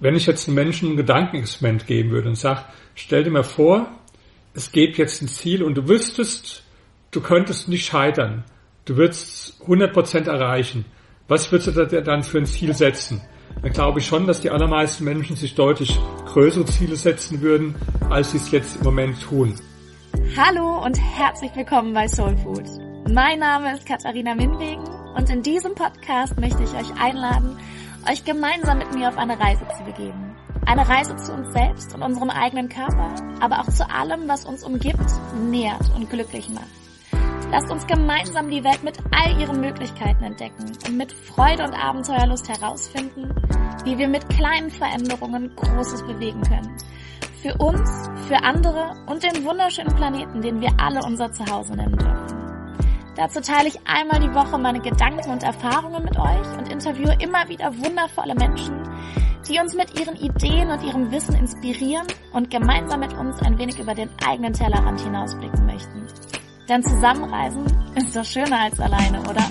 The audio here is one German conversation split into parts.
wenn ich jetzt einem Menschen ein Gedankenexperiment geben würde und sage, stell dir mal vor, es gibt jetzt ein Ziel und du wüsstest, du könntest nicht scheitern. Du würdest 100% erreichen. Was würdest du dann für ein Ziel setzen? Dann glaube ich schon, dass die allermeisten Menschen sich deutlich größere Ziele setzen würden, als sie es jetzt im Moment tun. Hallo und herzlich willkommen bei Soul Food. Mein Name ist Katharina Minwegen und in diesem Podcast möchte ich euch einladen, euch gemeinsam mit mir auf eine Reise zu begeben. Eine Reise zu uns selbst und unserem eigenen Körper, aber auch zu allem, was uns umgibt, nährt und glücklich macht. Lasst uns gemeinsam die Welt mit all ihren Möglichkeiten entdecken und mit Freude und Abenteuerlust herausfinden, wie wir mit kleinen Veränderungen Großes bewegen können. Für uns, für andere und den wunderschönen Planeten, den wir alle unser Zuhause nennen dürfen. Dazu teile ich einmal die Woche meine Gedanken und Erfahrungen mit euch und interviewe immer wieder wundervolle Menschen, die uns mit ihren Ideen und ihrem Wissen inspirieren und gemeinsam mit uns ein wenig über den eigenen Tellerrand hinausblicken möchten. Denn zusammenreisen ist doch schöner als alleine, oder?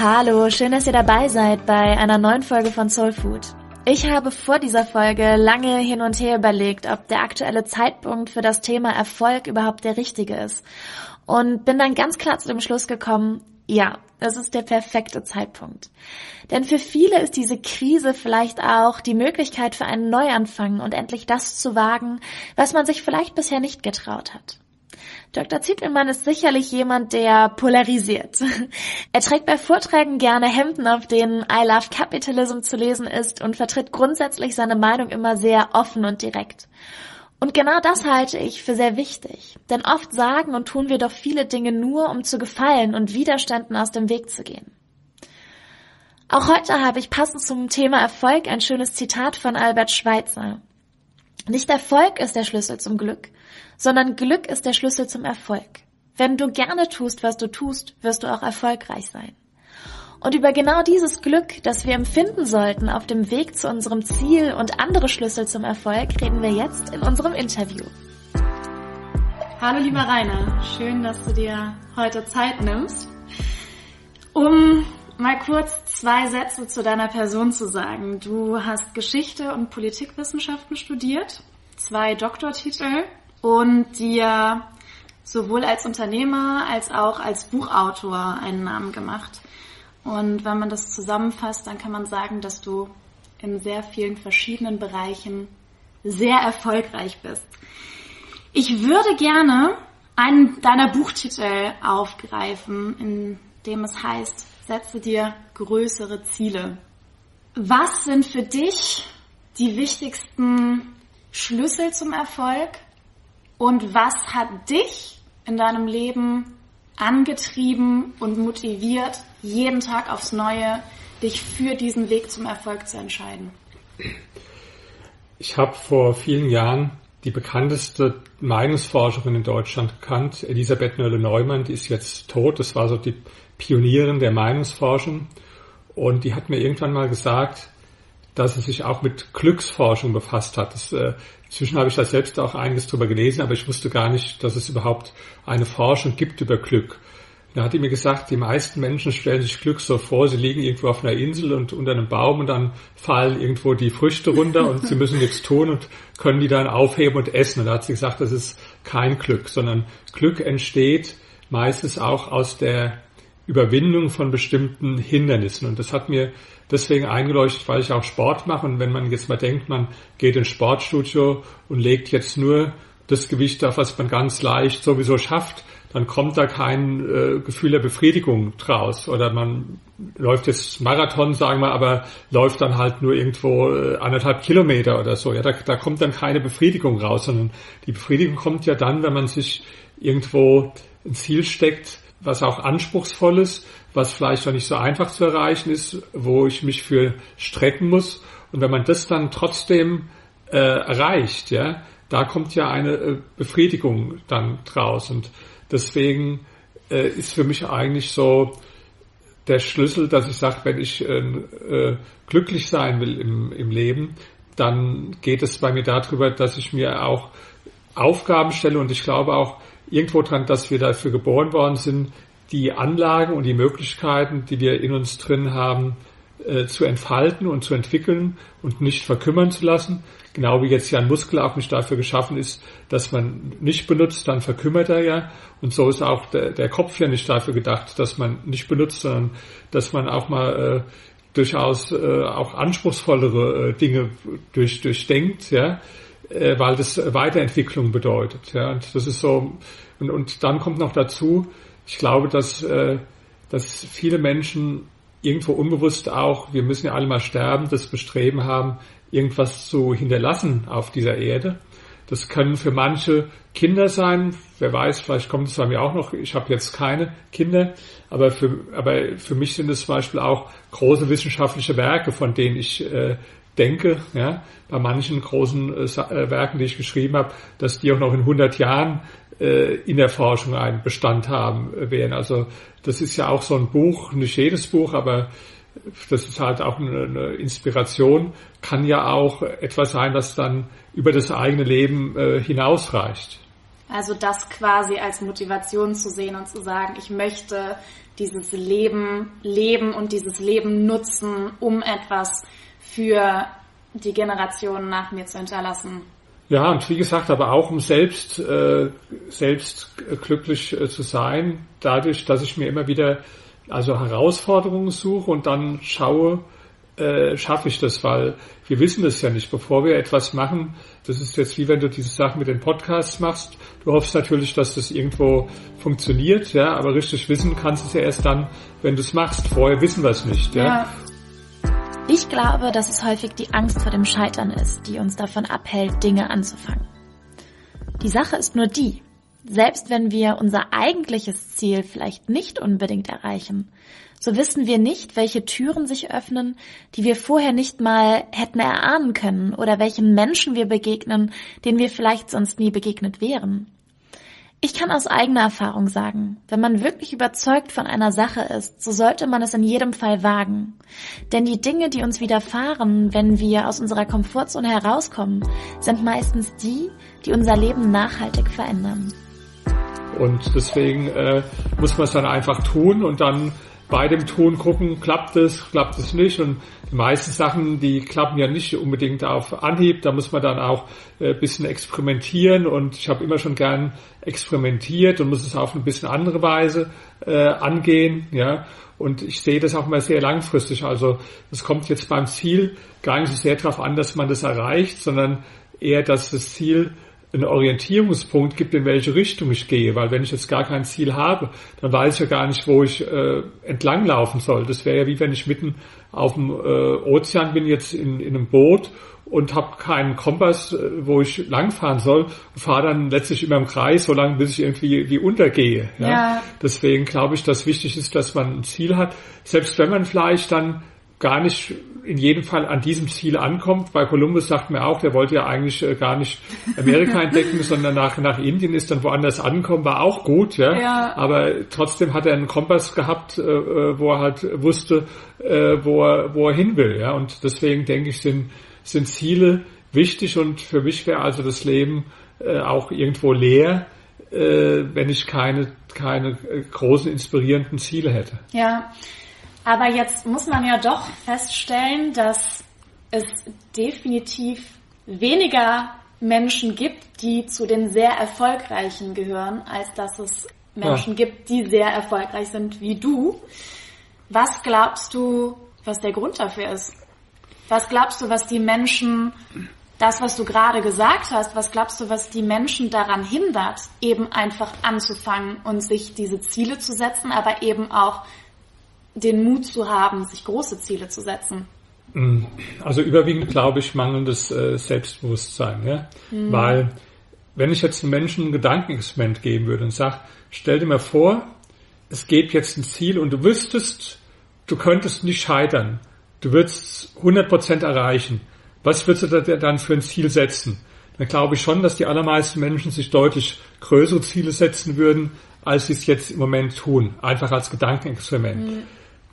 Hallo, schön, dass ihr dabei seid bei einer neuen Folge von Soul Food. Ich habe vor dieser Folge lange hin und her überlegt, ob der aktuelle Zeitpunkt für das Thema Erfolg überhaupt der richtige ist. Und bin dann ganz klar zu dem Schluss gekommen, ja, es ist der perfekte Zeitpunkt. Denn für viele ist diese Krise vielleicht auch die Möglichkeit für einen Neuanfang und endlich das zu wagen, was man sich vielleicht bisher nicht getraut hat. Dr. Zietelmann ist sicherlich jemand, der polarisiert. Er trägt bei Vorträgen gerne Hemden, auf denen I Love Capitalism zu lesen ist und vertritt grundsätzlich seine Meinung immer sehr offen und direkt. Und genau das halte ich für sehr wichtig. Denn oft sagen und tun wir doch viele Dinge nur, um zu gefallen und Widerständen aus dem Weg zu gehen. Auch heute habe ich passend zum Thema Erfolg ein schönes Zitat von Albert Schweitzer. Nicht Erfolg ist der Schlüssel zum Glück, sondern Glück ist der Schlüssel zum Erfolg. Wenn du gerne tust, was du tust, wirst du auch erfolgreich sein. Und über genau dieses Glück, das wir empfinden sollten auf dem Weg zu unserem Ziel und andere Schlüssel zum Erfolg, reden wir jetzt in unserem Interview. Hallo lieber Rainer, schön, dass du dir heute Zeit nimmst, um mal kurz zwei Sätze zu deiner Person zu sagen. Du hast Geschichte und Politikwissenschaften studiert, zwei Doktortitel und dir sowohl als Unternehmer als auch als Buchautor einen Namen gemacht. Und wenn man das zusammenfasst, dann kann man sagen, dass du in sehr vielen verschiedenen Bereichen sehr erfolgreich bist. Ich würde gerne einen deiner Buchtitel aufgreifen, in dem es heißt, setze dir größere Ziele. Was sind für dich die wichtigsten Schlüssel zum Erfolg und was hat dich in deinem Leben angetrieben und motiviert, jeden Tag aufs Neue dich für diesen Weg zum Erfolg zu entscheiden? Ich habe vor vielen Jahren die bekannteste Meinungsforscherin in Deutschland gekannt, Elisabeth Nölle-Neumann, die ist jetzt tot. Das war so die Pionierin der Meinungsforschung. Und die hat mir irgendwann mal gesagt, dass sie sich auch mit Glücksforschung befasst hat. Das, äh, inzwischen habe ich da selbst auch einiges drüber gelesen, aber ich wusste gar nicht, dass es überhaupt eine Forschung gibt über Glück. Da hat die mir gesagt, die meisten Menschen stellen sich Glück so vor, sie liegen irgendwo auf einer Insel und unter einem Baum und dann fallen irgendwo die Früchte runter und sie müssen nichts tun und können die dann aufheben und essen. Und da hat sie gesagt, das ist kein Glück, sondern Glück entsteht meistens auch aus der Überwindung von bestimmten Hindernissen. Und das hat mir deswegen eingeleuchtet, weil ich auch Sport mache. Und wenn man jetzt mal denkt, man geht ins Sportstudio und legt jetzt nur das Gewicht auf, was man ganz leicht sowieso schafft, dann kommt da kein äh, Gefühl der Befriedigung draus. Oder man läuft jetzt Marathon, sagen wir, aber läuft dann halt nur irgendwo äh, anderthalb Kilometer oder so. Ja, da, da kommt dann keine Befriedigung raus, sondern die Befriedigung kommt ja dann, wenn man sich irgendwo ein Ziel steckt, was auch anspruchsvoll ist, was vielleicht noch nicht so einfach zu erreichen ist, wo ich mich für strecken muss. Und wenn man das dann trotzdem äh, erreicht, ja, da kommt ja eine äh, Befriedigung dann draus. Und deswegen äh, ist für mich eigentlich so der Schlüssel, dass ich sage, wenn ich äh, äh, glücklich sein will im, im Leben, dann geht es bei mir darüber, dass ich mir auch Aufgaben stelle und ich glaube auch irgendwo dran, dass wir dafür geboren worden sind, die Anlagen und die Möglichkeiten, die wir in uns drin haben, äh, zu entfalten und zu entwickeln und nicht verkümmern zu lassen. Genau wie jetzt ja ein Muskel auch nicht dafür geschaffen ist, dass man nicht benutzt, dann verkümmert er ja. Und so ist auch der, der Kopf ja nicht dafür gedacht, dass man nicht benutzt, sondern dass man auch mal äh, durchaus äh, auch anspruchsvollere äh, Dinge durch, durchdenkt, ja, äh, weil das Weiterentwicklung bedeutet. Ja. Und das ist so, und, und dann kommt noch dazu, ich glaube, dass, äh, dass viele Menschen irgendwo unbewusst auch, wir müssen ja alle mal sterben, das Bestreben haben, irgendwas zu hinterlassen auf dieser Erde. Das können für manche Kinder sein. Wer weiß, vielleicht kommt es bei mir auch noch. Ich habe jetzt keine Kinder, aber für, aber für mich sind es zum Beispiel auch große wissenschaftliche Werke, von denen ich äh, denke, ja, bei manchen großen äh, äh Werken, die ich geschrieben habe, dass die auch noch in 100 Jahren äh, in der Forschung einen Bestand haben werden. Also das ist ja auch so ein Buch, nicht jedes Buch, aber das ist halt auch eine, eine Inspiration, kann ja auch etwas sein, was dann über das eigene Leben äh, hinausreicht. Also das quasi als Motivation zu sehen und zu sagen, ich möchte dieses Leben leben und dieses Leben nutzen, um etwas für die Generationen nach mir zu hinterlassen. Ja, und wie gesagt, aber auch um selbst, äh, selbst glücklich äh, zu sein, dadurch, dass ich mir immer wieder also Herausforderungen suche und dann schaue, äh, schaffe ich das, weil wir wissen das ja nicht. Bevor wir etwas machen, das ist jetzt wie wenn du diese Sachen mit den Podcasts machst, du hoffst natürlich, dass das irgendwo funktioniert, ja, aber richtig wissen kannst du es ja erst dann, wenn du es machst. Vorher wissen wir es nicht, ja. ja. Ich glaube, dass es häufig die Angst vor dem Scheitern ist, die uns davon abhält, Dinge anzufangen. Die Sache ist nur die, selbst wenn wir unser eigentliches Ziel vielleicht nicht unbedingt erreichen, so wissen wir nicht, welche Türen sich öffnen, die wir vorher nicht mal hätten erahnen können oder welchen Menschen wir begegnen, denen wir vielleicht sonst nie begegnet wären. Ich kann aus eigener Erfahrung sagen, wenn man wirklich überzeugt von einer Sache ist, so sollte man es in jedem Fall wagen. Denn die Dinge, die uns widerfahren, wenn wir aus unserer Komfortzone herauskommen, sind meistens die, die unser Leben nachhaltig verändern. Und deswegen äh, muss man es dann einfach tun und dann bei dem Ton gucken, klappt es, klappt es nicht. Und die meisten Sachen, die klappen ja nicht unbedingt auf Anhieb. Da muss man dann auch äh, bisschen experimentieren. Und ich habe immer schon gern experimentiert und muss es auf ein bisschen andere Weise äh, angehen. Ja. Und ich sehe das auch mal sehr langfristig. Also es kommt jetzt beim Ziel gar nicht so sehr darauf an, dass man das erreicht, sondern eher, dass das Ziel einen Orientierungspunkt gibt, in welche Richtung ich gehe, weil wenn ich jetzt gar kein Ziel habe, dann weiß ich ja gar nicht, wo ich äh, entlang laufen soll. Das wäre ja wie wenn ich mitten auf dem äh, Ozean bin, jetzt in, in einem Boot und habe keinen Kompass, äh, wo ich langfahren soll und fahre dann letztlich immer im Kreis, so lange bis ich irgendwie wie untergehe. Ja? ja. Deswegen glaube ich, dass wichtig ist, dass man ein Ziel hat, selbst wenn man vielleicht dann gar nicht in jedem Fall an diesem Ziel ankommt. Bei Columbus sagt mir auch, der wollte ja eigentlich äh, gar nicht Amerika entdecken, sondern nach, nach Indien ist dann woanders ankommen, war auch gut, ja? ja. Aber trotzdem hat er einen Kompass gehabt, äh, äh, wo er halt wusste, wo er, wo er hin will, ja. Und deswegen denke ich, sind, sind Ziele wichtig und für mich wäre also das Leben auch irgendwo leer, wenn ich keine, keine großen inspirierenden Ziele hätte. Ja. Aber jetzt muss man ja doch feststellen, dass es definitiv weniger Menschen gibt, die zu den sehr erfolgreichen gehören, als dass es Menschen ja. gibt, die sehr erfolgreich sind wie du. Was glaubst du, was der Grund dafür ist? Was glaubst du, was die Menschen, das, was du gerade gesagt hast, was glaubst du, was die Menschen daran hindert, eben einfach anzufangen und sich diese Ziele zu setzen, aber eben auch den Mut zu haben, sich große Ziele zu setzen? Mm, also überwiegend glaube ich mangelndes äh, Selbstbewusstsein, ja? Mhm. weil wenn ich jetzt einem Menschen ein Gedankenexperiment geben würde und sage, stell dir mal vor, es gibt jetzt ein Ziel und du wüsstest, du könntest nicht scheitern, du würdest 100% erreichen, was würdest du da dann für ein Ziel setzen? Dann glaube ich schon, dass die allermeisten Menschen sich deutlich größere Ziele setzen würden, als sie es jetzt im Moment tun. Einfach als Gedankenexperiment. Mhm.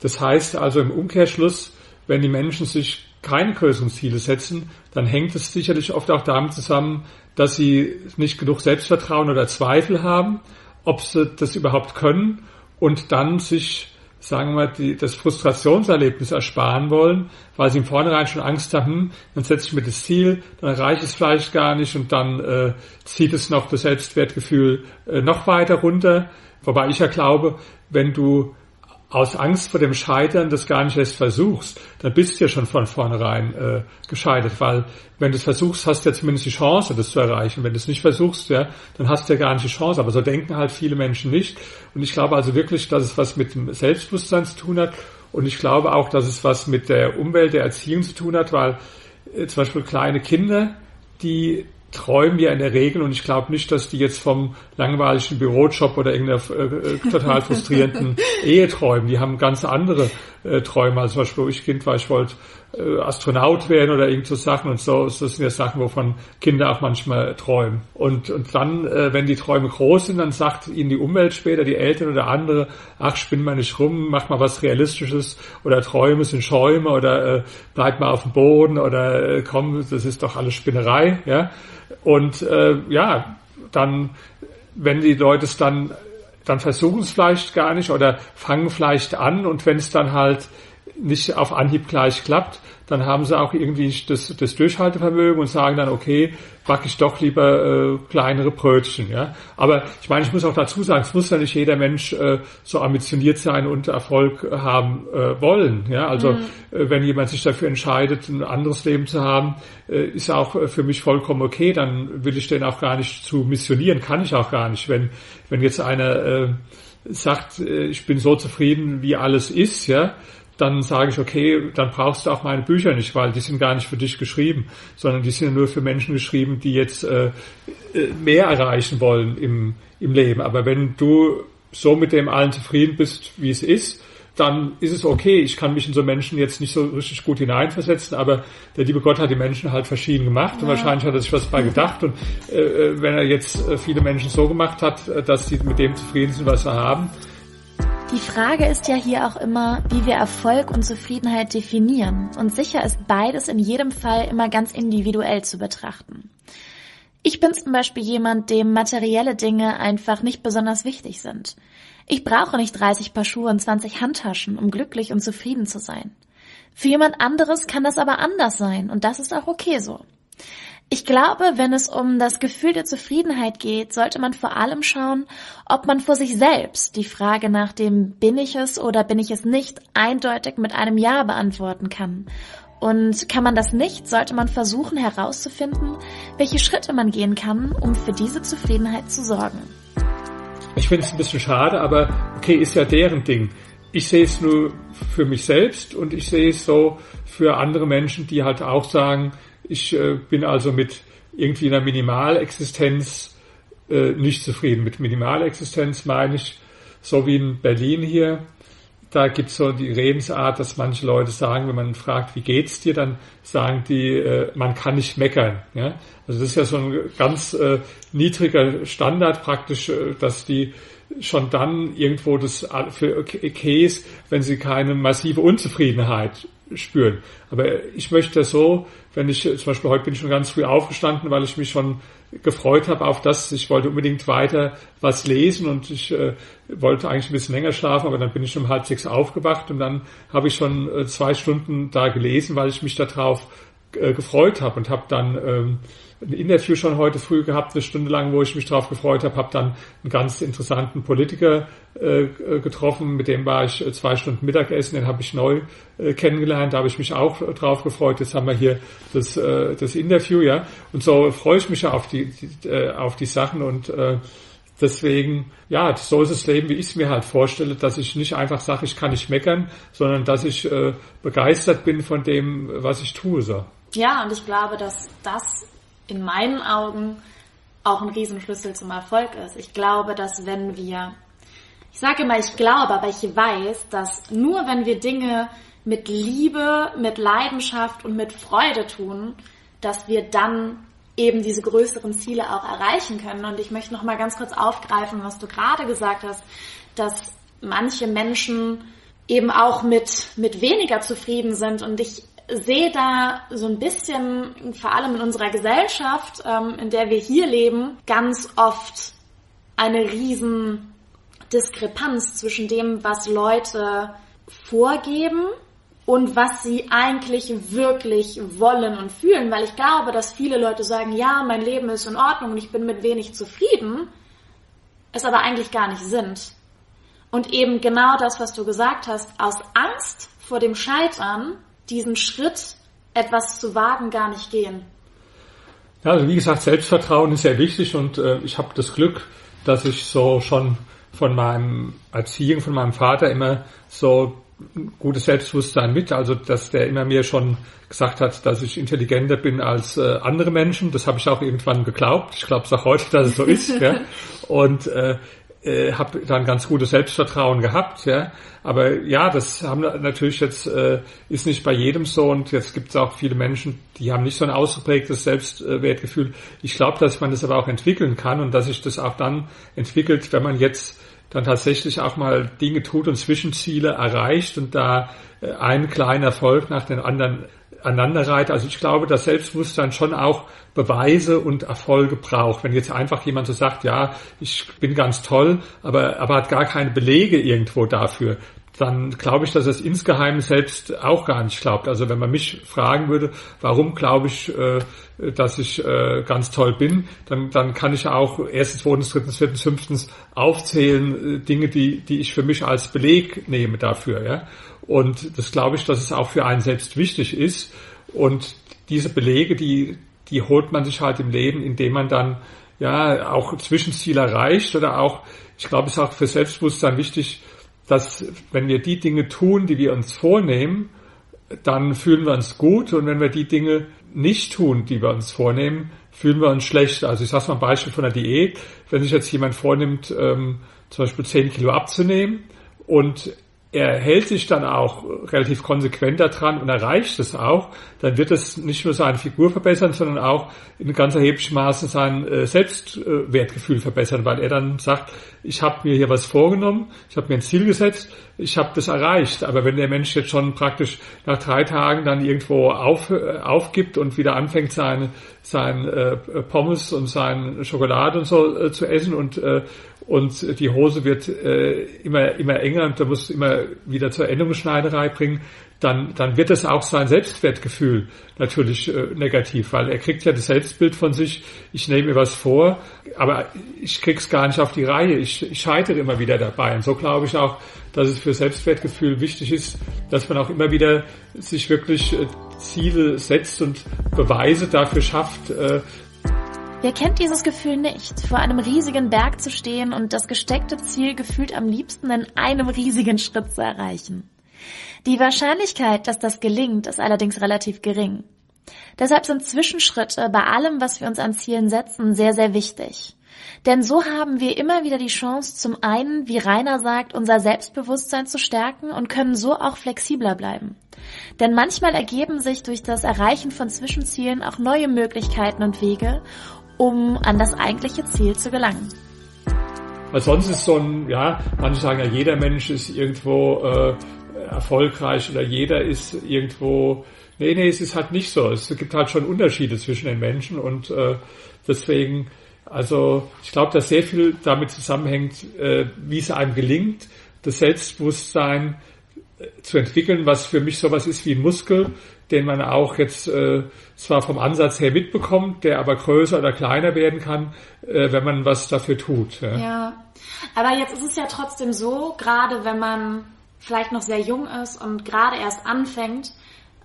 Das heißt also im Umkehrschluss, wenn die Menschen sich keine größeren Ziele setzen, dann hängt es sicherlich oft auch damit zusammen, dass sie nicht genug Selbstvertrauen oder Zweifel haben, ob sie das überhaupt können und dann sich, sagen wir mal, die, das Frustrationserlebnis ersparen wollen, weil sie im Vornherein schon Angst haben, hm, dann setze ich mir das Ziel, dann erreiche ich es vielleicht gar nicht und dann äh, zieht es noch das Selbstwertgefühl äh, noch weiter runter. Wobei ich ja glaube, wenn du aus Angst vor dem Scheitern das gar nicht erst versuchst, dann bist du ja schon von vornherein äh, gescheitert, weil wenn du es versuchst, hast du ja zumindest die Chance, das zu erreichen. Wenn du es nicht versuchst, ja, dann hast du ja gar nicht die Chance. Aber so denken halt viele Menschen nicht. Und ich glaube also wirklich, dass es was mit dem Selbstbewusstsein zu tun hat. Und ich glaube auch, dass es was mit der Umwelt, der Erziehung zu tun hat, weil äh, zum Beispiel kleine Kinder, die träumen ja in der Regel und ich glaube nicht, dass die jetzt vom langweiligen Bürojob oder irgendeiner äh, äh total frustrierenden Ehe träumen. Die haben ganz andere äh, Träume. Also zum Beispiel, wo ich Kind war, ich wollte äh, Astronaut werden oder irgend so Sachen und so. Das sind ja Sachen, wovon Kinder auch manchmal träumen. Und, und dann, äh, wenn die Träume groß sind, dann sagt ihnen die Umwelt später, die Eltern oder andere, ach, spinn mal nicht rum, mach mal was Realistisches oder Träume sind Schäume oder äh, bleib mal auf dem Boden oder äh, komm, das ist doch alles Spinnerei, ja. Und äh, ja, dann, wenn die Leute es dann, dann versuchen es vielleicht gar nicht oder fangen vielleicht an und wenn es dann halt nicht auf Anhieb gleich klappt, dann haben sie auch irgendwie das, das Durchhaltevermögen und sagen dann, okay, backe ich doch lieber äh, kleinere Brötchen. Ja? Aber ich meine, ich muss auch dazu sagen, es muss ja nicht jeder Mensch äh, so ambitioniert sein und Erfolg haben äh, wollen. Ja? Also mhm. äh, wenn jemand sich dafür entscheidet, ein anderes Leben zu haben, äh, ist auch äh, für mich vollkommen okay. Dann will ich den auch gar nicht zu missionieren, kann ich auch gar nicht. Wenn, wenn jetzt einer äh, sagt, äh, ich bin so zufrieden, wie alles ist, ja, dann sage ich, okay, dann brauchst du auch meine Bücher nicht, weil die sind gar nicht für dich geschrieben, sondern die sind nur für Menschen geschrieben, die jetzt äh, äh, mehr erreichen wollen im, im Leben. Aber wenn du so mit dem allen zufrieden bist, wie es ist, dann ist es okay. Ich kann mich in so Menschen jetzt nicht so richtig gut hineinversetzen, aber der liebe Gott hat die Menschen halt verschieden gemacht ja. und wahrscheinlich hat er sich was bei gedacht. Und äh, äh wenn er jetzt äh, viele Menschen so gemacht hat, dass sie mit dem zufrieden sind, was sie haben, die Frage ist ja hier auch immer, wie wir Erfolg und Zufriedenheit definieren. Und sicher ist beides in jedem Fall immer ganz individuell zu betrachten. Ich bin zum Beispiel jemand, dem materielle Dinge einfach nicht besonders wichtig sind. Ich brauche nicht 30 Paar Schuhe und 20 Handtaschen, um glücklich und zufrieden zu sein. Für jemand anderes kann das aber anders sein und das ist auch okay so. Ich glaube, wenn es um das Gefühl der Zufriedenheit geht, sollte man vor allem schauen, ob man vor sich selbst die Frage nach dem bin ich es oder bin ich es nicht eindeutig mit einem Ja beantworten kann. Und kann man das nicht, sollte man versuchen herauszufinden, welche Schritte man gehen kann, um für diese Zufriedenheit zu sorgen. Ich finde es ein bisschen schade, aber okay, ist ja deren Ding. Ich sehe es nur für mich selbst und ich sehe es so für andere Menschen, die halt auch sagen, ich äh, bin also mit irgendwie einer Minimalexistenz äh, nicht zufrieden. Mit Minimalexistenz meine ich, so wie in Berlin hier, da gibt es so die Redensart, dass manche Leute sagen, wenn man fragt, wie geht's dir, dann sagen die, äh, man kann nicht meckern. Ja? Also das ist ja so ein ganz äh, niedriger Standard praktisch, äh, dass die schon dann irgendwo das für ist, wenn sie keine massive Unzufriedenheit spüren. Aber ich möchte so, wenn ich zum Beispiel heute bin ich schon ganz früh aufgestanden, weil ich mich schon gefreut habe auf das. Ich wollte unbedingt weiter was lesen und ich äh, wollte eigentlich ein bisschen länger schlafen, aber dann bin ich um halb sechs aufgewacht und dann habe ich schon äh, zwei Stunden da gelesen, weil ich mich darauf äh, gefreut habe und habe dann ähm, ein Interview schon heute früh gehabt, eine Stunde lang, wo ich mich darauf gefreut habe, habe dann einen ganz interessanten Politiker äh, getroffen, mit dem war ich äh, zwei Stunden Mittagessen, den habe ich neu äh, kennengelernt, da habe ich mich auch drauf gefreut. Jetzt haben wir hier das, äh, das Interview, ja, und so freue ich mich ja auf die, die äh, auf die Sachen und äh, Deswegen, ja, so ist das Leben, wie ich es mir halt vorstelle, dass ich nicht einfach sage, ich kann nicht meckern, sondern dass ich äh, begeistert bin von dem, was ich tue. So. Ja, und ich glaube, dass das in meinen Augen auch ein Riesenschlüssel zum Erfolg ist. Ich glaube, dass wenn wir, ich sage immer, ich glaube, aber ich weiß, dass nur wenn wir Dinge mit Liebe, mit Leidenschaft und mit Freude tun, dass wir dann eben diese größeren Ziele auch erreichen können. Und ich möchte noch mal ganz kurz aufgreifen, was du gerade gesagt hast, dass manche Menschen eben auch mit, mit weniger zufrieden sind. Und ich sehe da so ein bisschen, vor allem in unserer Gesellschaft, ähm, in der wir hier leben, ganz oft eine riesen Diskrepanz zwischen dem, was Leute vorgeben und was sie eigentlich wirklich wollen und fühlen, weil ich glaube, dass viele Leute sagen, ja, mein Leben ist in Ordnung und ich bin mit wenig zufrieden, es aber eigentlich gar nicht sind. Und eben genau das, was du gesagt hast, aus Angst vor dem Scheitern, diesen Schritt, etwas zu wagen, gar nicht gehen. Ja, also wie gesagt, Selbstvertrauen ist sehr wichtig und äh, ich habe das Glück, dass ich so schon von meinem Erziehung, von meinem Vater immer so gutes Selbstbewusstsein mit, also dass der immer mir schon gesagt hat, dass ich intelligenter bin als äh, andere Menschen. Das habe ich auch irgendwann geglaubt. Ich glaube es auch heute, dass es so ist. ja. Und äh, äh, habe dann ganz gutes Selbstvertrauen gehabt, ja. Aber ja, das haben natürlich jetzt äh, ist nicht bei jedem so und jetzt gibt es auch viele Menschen, die haben nicht so ein ausgeprägtes Selbstwertgefühl. Ich glaube, dass man das aber auch entwickeln kann und dass sich das auch dann entwickelt, wenn man jetzt dann tatsächlich auch mal Dinge tut und Zwischenziele erreicht und da äh, ein kleiner Erfolg nach dem anderen aneinanderreiht. Also ich glaube, dass Selbstbewusstsein schon auch Beweise und Erfolge braucht. Wenn jetzt einfach jemand so sagt, ja, ich bin ganz toll, aber, aber hat gar keine Belege irgendwo dafür, dann glaube ich, dass er es insgeheim selbst auch gar nicht glaubt. Also wenn man mich fragen würde, warum glaube ich, äh, dass ich äh, ganz toll bin, dann, dann kann ich auch erstens, zweitens, drittens, viertens, fünftens aufzählen, äh, Dinge, die, die ich für mich als Beleg nehme dafür. Ja? Und das glaube ich, dass es auch für einen selbst wichtig ist. Und diese Belege, die, die holt man sich halt im Leben, indem man dann ja auch Zwischenziele erreicht oder auch, ich glaube, es ist auch für Selbstbewusstsein wichtig, dass wenn wir die Dinge tun, die wir uns vornehmen, dann fühlen wir uns gut und wenn wir die Dinge nicht tun, die wir uns vornehmen, fühlen wir uns schlecht. Also ich sage mal ein Beispiel von der Diät. Wenn sich jetzt jemand vornimmt, ähm, zum Beispiel 10 Kilo abzunehmen und er hält sich dann auch relativ konsequent daran und erreicht es auch, dann wird es nicht nur seine Figur verbessern, sondern auch in ganz erheblichem Maße sein äh, Selbstwertgefühl verbessern, weil er dann sagt, ich habe mir hier was vorgenommen, ich habe mir ein Ziel gesetzt, ich habe das erreicht. Aber wenn der Mensch jetzt schon praktisch nach drei Tagen dann irgendwo auf, äh, aufgibt und wieder anfängt, seine, sein äh, Pommes und sein Schokolade und so zu essen und und die Hose wird äh, immer immer enger und da muss immer wieder zur Endungsschneiderei bringen, dann, dann wird es auch sein Selbstwertgefühl natürlich äh, negativ, weil er kriegt ja das Selbstbild von sich, ich nehme mir was vor, aber ich krieg's gar nicht auf die Reihe, ich, ich scheitere immer wieder dabei. Und so glaube ich auch, dass es für Selbstwertgefühl wichtig ist, dass man auch immer wieder sich wirklich äh, Ziele setzt und Beweise dafür schafft, äh, Wer kennt dieses Gefühl nicht, vor einem riesigen Berg zu stehen und das gesteckte Ziel gefühlt am liebsten in einem riesigen Schritt zu erreichen? Die Wahrscheinlichkeit, dass das gelingt, ist allerdings relativ gering. Deshalb sind Zwischenschritte bei allem, was wir uns an Zielen setzen, sehr, sehr wichtig. Denn so haben wir immer wieder die Chance, zum einen, wie Rainer sagt, unser Selbstbewusstsein zu stärken und können so auch flexibler bleiben. Denn manchmal ergeben sich durch das Erreichen von Zwischenzielen auch neue Möglichkeiten und Wege, um an das eigentliche Ziel zu gelangen. Weil sonst ist so ein, ja, manche sagen ja, jeder Mensch ist irgendwo äh, erfolgreich oder jeder ist irgendwo. Nee, nee, es ist halt nicht so. Es gibt halt schon Unterschiede zwischen den Menschen und äh, deswegen, also ich glaube, dass sehr viel damit zusammenhängt, äh, wie es einem gelingt, das Selbstbewusstsein äh, zu entwickeln, was für mich sowas ist wie ein Muskel, den man auch jetzt äh, zwar vom Ansatz her mitbekommt, der aber größer oder kleiner werden kann, äh, wenn man was dafür tut. Ja. ja, aber jetzt ist es ja trotzdem so, gerade wenn man vielleicht noch sehr jung ist und gerade erst anfängt,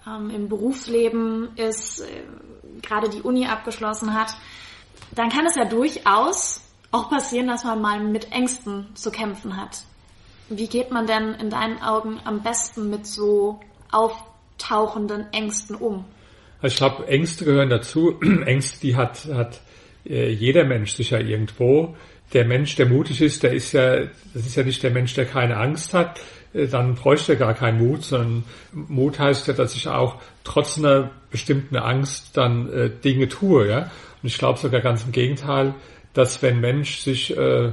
ähm, im Berufsleben ist, äh, gerade die Uni abgeschlossen hat, dann kann es ja durchaus auch passieren, dass man mal mit Ängsten zu kämpfen hat. Wie geht man denn in deinen Augen am besten mit so auftauchenden Ängsten um? Also ich glaube, Ängste gehören dazu. Ängste, die hat, hat äh, jeder Mensch sicher irgendwo. Der Mensch, der mutig ist, der ist ja, das ist ja nicht der Mensch, der keine Angst hat, äh, dann bräuchte er gar keinen Mut, sondern Mut heißt ja, dass ich auch trotz einer bestimmten Angst dann äh, Dinge tue, ja. Und ich glaube sogar ganz im Gegenteil, dass wenn Mensch sich äh,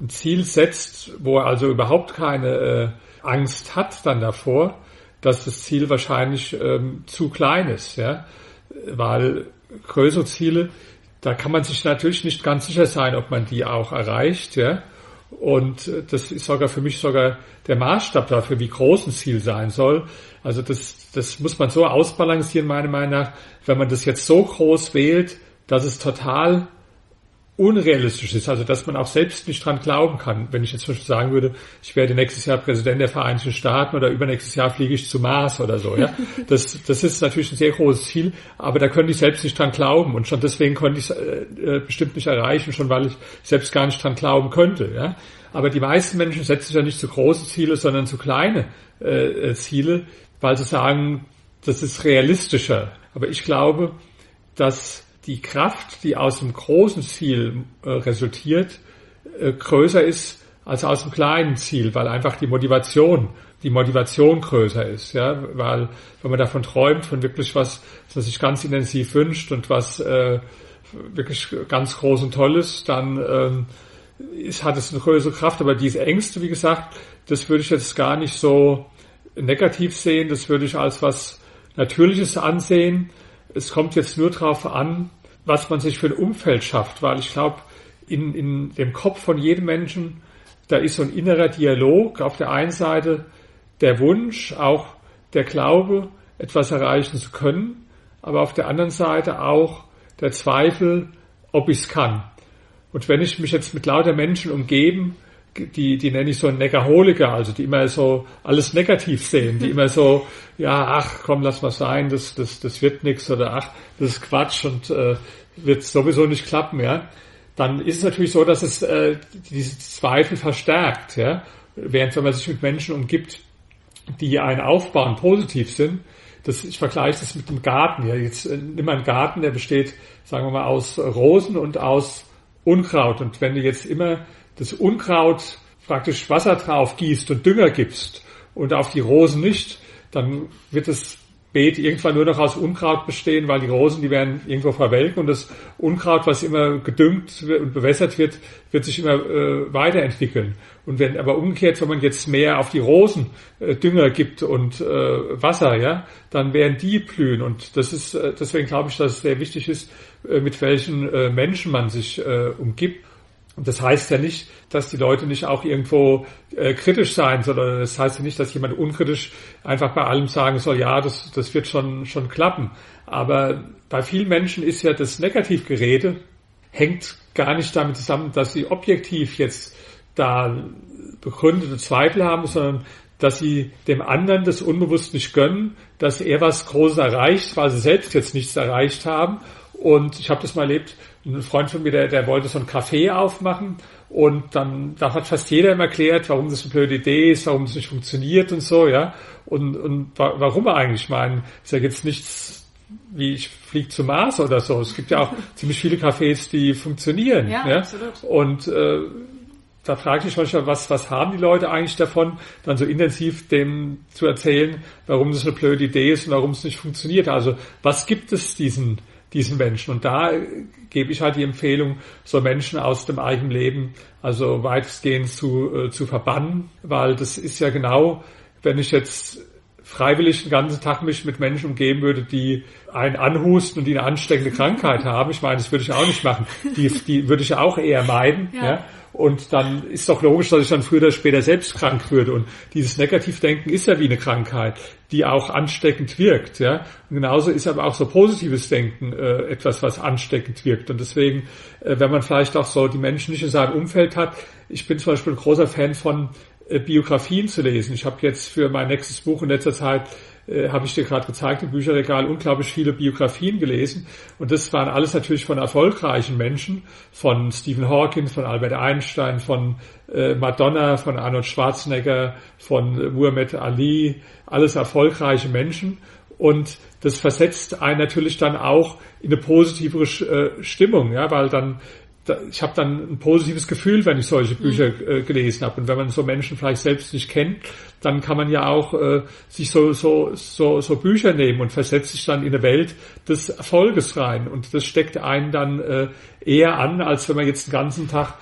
ein Ziel setzt, wo er also überhaupt keine äh, Angst hat dann davor, dass das Ziel wahrscheinlich ähm, zu klein ist, ja, weil größere Ziele, da kann man sich natürlich nicht ganz sicher sein, ob man die auch erreicht, ja. Und äh, das ist sogar für mich sogar der Maßstab dafür, wie groß ein Ziel sein soll. Also das, das muss man so ausbalancieren, meiner Meinung nach, wenn man das jetzt so groß wählt, dass es total unrealistisch ist, also dass man auch selbst nicht dran glauben kann. Wenn ich jetzt zum Beispiel sagen würde, ich werde nächstes Jahr Präsident der Vereinigten Staaten oder übernächstes Jahr fliege ich zu Mars oder so, ja. Das, das ist natürlich ein sehr großes Ziel, aber da könnte ich selbst nicht dran glauben und schon deswegen konnte ich es äh, äh, bestimmt nicht erreichen, schon weil ich selbst gar nicht dran glauben könnte, ja. Aber die meisten Menschen setzen sich ja nicht zu große Ziele, sondern zu kleine äh, äh Ziele, weil sie sagen, das ist realistischer. Aber ich glaube, dass die Kraft, die aus dem großen Ziel äh, resultiert, äh, größer ist als aus dem kleinen Ziel, weil einfach die Motivation, die Motivation größer ist, ja, weil wenn man davon träumt, von wirklich was, was sich ganz intensiv wünscht und was äh, wirklich ganz groß und toll ist, dann ähm, ist, hat es eine größere Kraft. Aber diese Ängste, wie gesagt, das würde ich jetzt gar nicht so negativ sehen, das würde ich als was Natürliches ansehen. Es kommt jetzt nur darauf an, was man sich für ein Umfeld schafft, weil ich glaube, in, in dem Kopf von jedem Menschen, da ist so ein innerer Dialog. Auf der einen Seite der Wunsch, auch der Glaube, etwas erreichen zu können, aber auf der anderen Seite auch der Zweifel, ob ich es kann. Und wenn ich mich jetzt mit lauter Menschen umgeben, die, die nenne ich so Negaholiker, also die immer so alles negativ sehen, die immer so, ja, ach komm, lass mal sein, das, das, das wird nichts oder ach, das ist Quatsch und äh, wird sowieso nicht klappen, ja, dann ist es natürlich so, dass es äh, diese Zweifel verstärkt, ja. Während wenn man sich mit Menschen umgibt, die einen aufbauen, positiv sind, das, ich vergleiche das mit dem Garten. Ja. Jetzt äh, nimm mal einen Garten, der besteht, sagen wir mal, aus Rosen und aus Unkraut. Und wenn du jetzt immer das Unkraut praktisch Wasser drauf gießt und Dünger gibst und auf die Rosen nicht, dann wird das Beet irgendwann nur noch aus Unkraut bestehen, weil die Rosen, die werden irgendwo verwelken und das Unkraut, was immer gedüngt und bewässert wird, wird sich immer äh, weiterentwickeln. Und wenn aber umgekehrt, wenn man jetzt mehr auf die Rosen äh, Dünger gibt und äh, Wasser, ja, dann werden die blühen. Und das ist, äh, deswegen glaube ich, dass es sehr wichtig ist, äh, mit welchen äh, Menschen man sich umgibt. Und das heißt ja nicht, dass die Leute nicht auch irgendwo äh, kritisch sein, sondern das heißt ja nicht, dass jemand unkritisch einfach bei allem sagen soll, ja, das, das wird schon, schon klappen. Aber bei vielen Menschen ist ja das Negativgerede hängt gar nicht damit zusammen, dass sie objektiv jetzt da begründete Zweifel haben, sondern dass sie dem anderen das unbewusst nicht gönnen, dass er was Großes erreicht, weil sie selbst jetzt nichts erreicht haben. Und ich habe das mal erlebt, ein Freund von mir, der, der wollte so ein Café aufmachen und dann da hat fast jeder ihm erklärt, warum das eine blöde Idee ist, warum es nicht funktioniert und so, ja. Und, und warum eigentlich ich meine, ist ja jetzt nichts wie ich fliege zum Mars oder so. Es gibt ja auch ziemlich viele Cafés, die funktionieren. Ja, ja? absolut. Und äh, da frage ich mich manchmal, was, was haben die Leute eigentlich davon, dann so intensiv dem zu erzählen, warum das eine blöde Idee ist und warum es nicht funktioniert. Also was gibt es diesen diesen Menschen. Und da gebe ich halt die Empfehlung, so Menschen aus dem eigenen Leben also weitestgehend zu, äh, zu verbannen, weil das ist ja genau, wenn ich jetzt freiwillig den ganzen Tag mich mit Menschen umgeben würde, die einen anhusten und die eine ansteckende Krankheit haben. Ich meine, das würde ich auch nicht machen. Die, die würde ich auch eher meiden. Ja. ja. Und dann ist doch logisch, dass ich dann früher oder später selbst krank würde. Und dieses Negativdenken ist ja wie eine Krankheit, die auch ansteckend wirkt. Ja? Und genauso ist aber auch so positives Denken äh, etwas, was ansteckend wirkt. Und deswegen, äh, wenn man vielleicht auch so die Menschen nicht in seinem Umfeld hat, ich bin zum Beispiel ein großer Fan von äh, Biografien zu lesen. Ich habe jetzt für mein nächstes Buch in letzter Zeit äh, habe ich dir gerade gezeigt, im Bücherregal unglaublich viele Biografien gelesen. Und das waren alles natürlich von erfolgreichen Menschen, von Stephen Hawking, von Albert Einstein, von äh, Madonna, von Arnold Schwarzenegger, von Muhammad Ali, alles erfolgreiche Menschen. Und das versetzt einen natürlich dann auch in eine positivere äh, Stimmung, ja, weil dann ich habe dann ein positives Gefühl, wenn ich solche mhm. Bücher äh, gelesen habe. Und wenn man so Menschen vielleicht selbst nicht kennt, dann kann man ja auch äh, sich so, so, so, so Bücher nehmen und versetzt sich dann in eine Welt des Erfolges rein. Und das steckt einen dann äh, eher an, als wenn man jetzt den ganzen Tag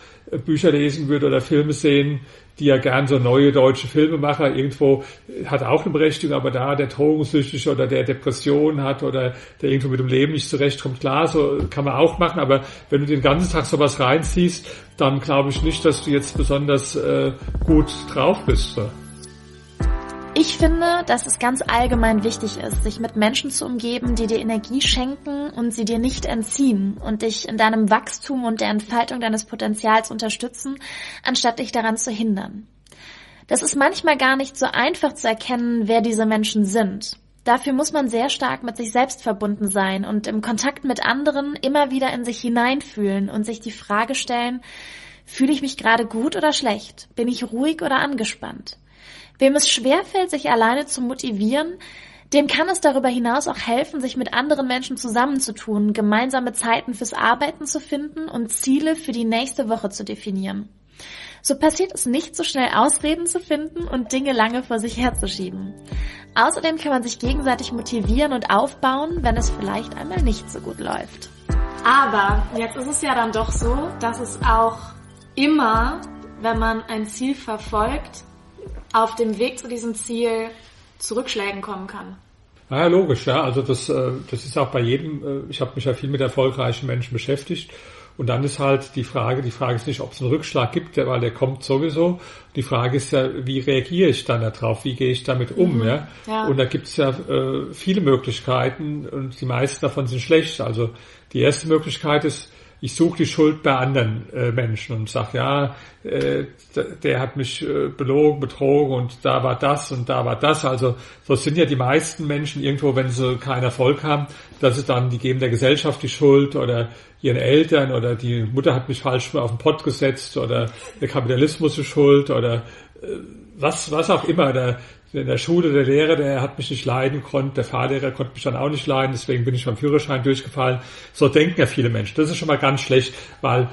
Bücher lesen würde oder Filme sehen, die ja gern so neue deutsche Filmemacher irgendwo hat auch eine Berechtigung, aber da der Drogensüchtige oder der Depression hat oder der irgendwo mit dem Leben nicht zurechtkommt, klar, so kann man auch machen, aber wenn du den ganzen Tag sowas reinziehst, dann glaube ich nicht, dass du jetzt besonders äh, gut drauf bist. So. Ich finde, dass es ganz allgemein wichtig ist, sich mit Menschen zu umgeben, die dir Energie schenken und sie dir nicht entziehen und dich in deinem Wachstum und der Entfaltung deines Potenzials unterstützen, anstatt dich daran zu hindern. Das ist manchmal gar nicht so einfach zu erkennen, wer diese Menschen sind. Dafür muss man sehr stark mit sich selbst verbunden sein und im Kontakt mit anderen immer wieder in sich hineinfühlen und sich die Frage stellen, fühle ich mich gerade gut oder schlecht? Bin ich ruhig oder angespannt? Wem es schwerfällt, sich alleine zu motivieren, dem kann es darüber hinaus auch helfen, sich mit anderen Menschen zusammenzutun, gemeinsame Zeiten fürs Arbeiten zu finden und Ziele für die nächste Woche zu definieren. So passiert es nicht so schnell Ausreden zu finden und Dinge lange vor sich herzuschieben. Außerdem kann man sich gegenseitig motivieren und aufbauen, wenn es vielleicht einmal nicht so gut läuft. Aber jetzt ist es ja dann doch so, dass es auch immer, wenn man ein Ziel verfolgt, auf dem Weg zu diesem Ziel zurückschlägen kommen kann. Ja, logisch, ja. Also das, äh, das ist auch bei jedem, äh, ich habe mich ja viel mit erfolgreichen Menschen beschäftigt. Und dann ist halt die Frage, die Frage ist nicht, ob es einen Rückschlag gibt, weil der kommt sowieso. Die Frage ist ja, wie reagiere ich dann darauf, wie gehe ich damit um, mhm, ja? ja? Und da gibt es ja äh, viele Möglichkeiten und die meisten davon sind schlecht. Also die erste Möglichkeit ist, ich suche die Schuld bei anderen äh, Menschen und sage, ja, äh, der hat mich äh, belogen, betrogen und da war das und da war das. Also so sind ja die meisten Menschen irgendwo, wenn sie keinen Erfolg haben, dass sie dann, die geben der Gesellschaft die Schuld oder ihren Eltern oder die Mutter hat mich falsch auf den Pott gesetzt oder der Kapitalismus ist schuld oder äh, was, was auch immer. Der, in der Schule der Lehrer, der hat mich nicht leiden konnte, der Fahrlehrer konnte mich dann auch nicht leiden, deswegen bin ich beim Führerschein durchgefallen. So denken ja viele Menschen. Das ist schon mal ganz schlecht, weil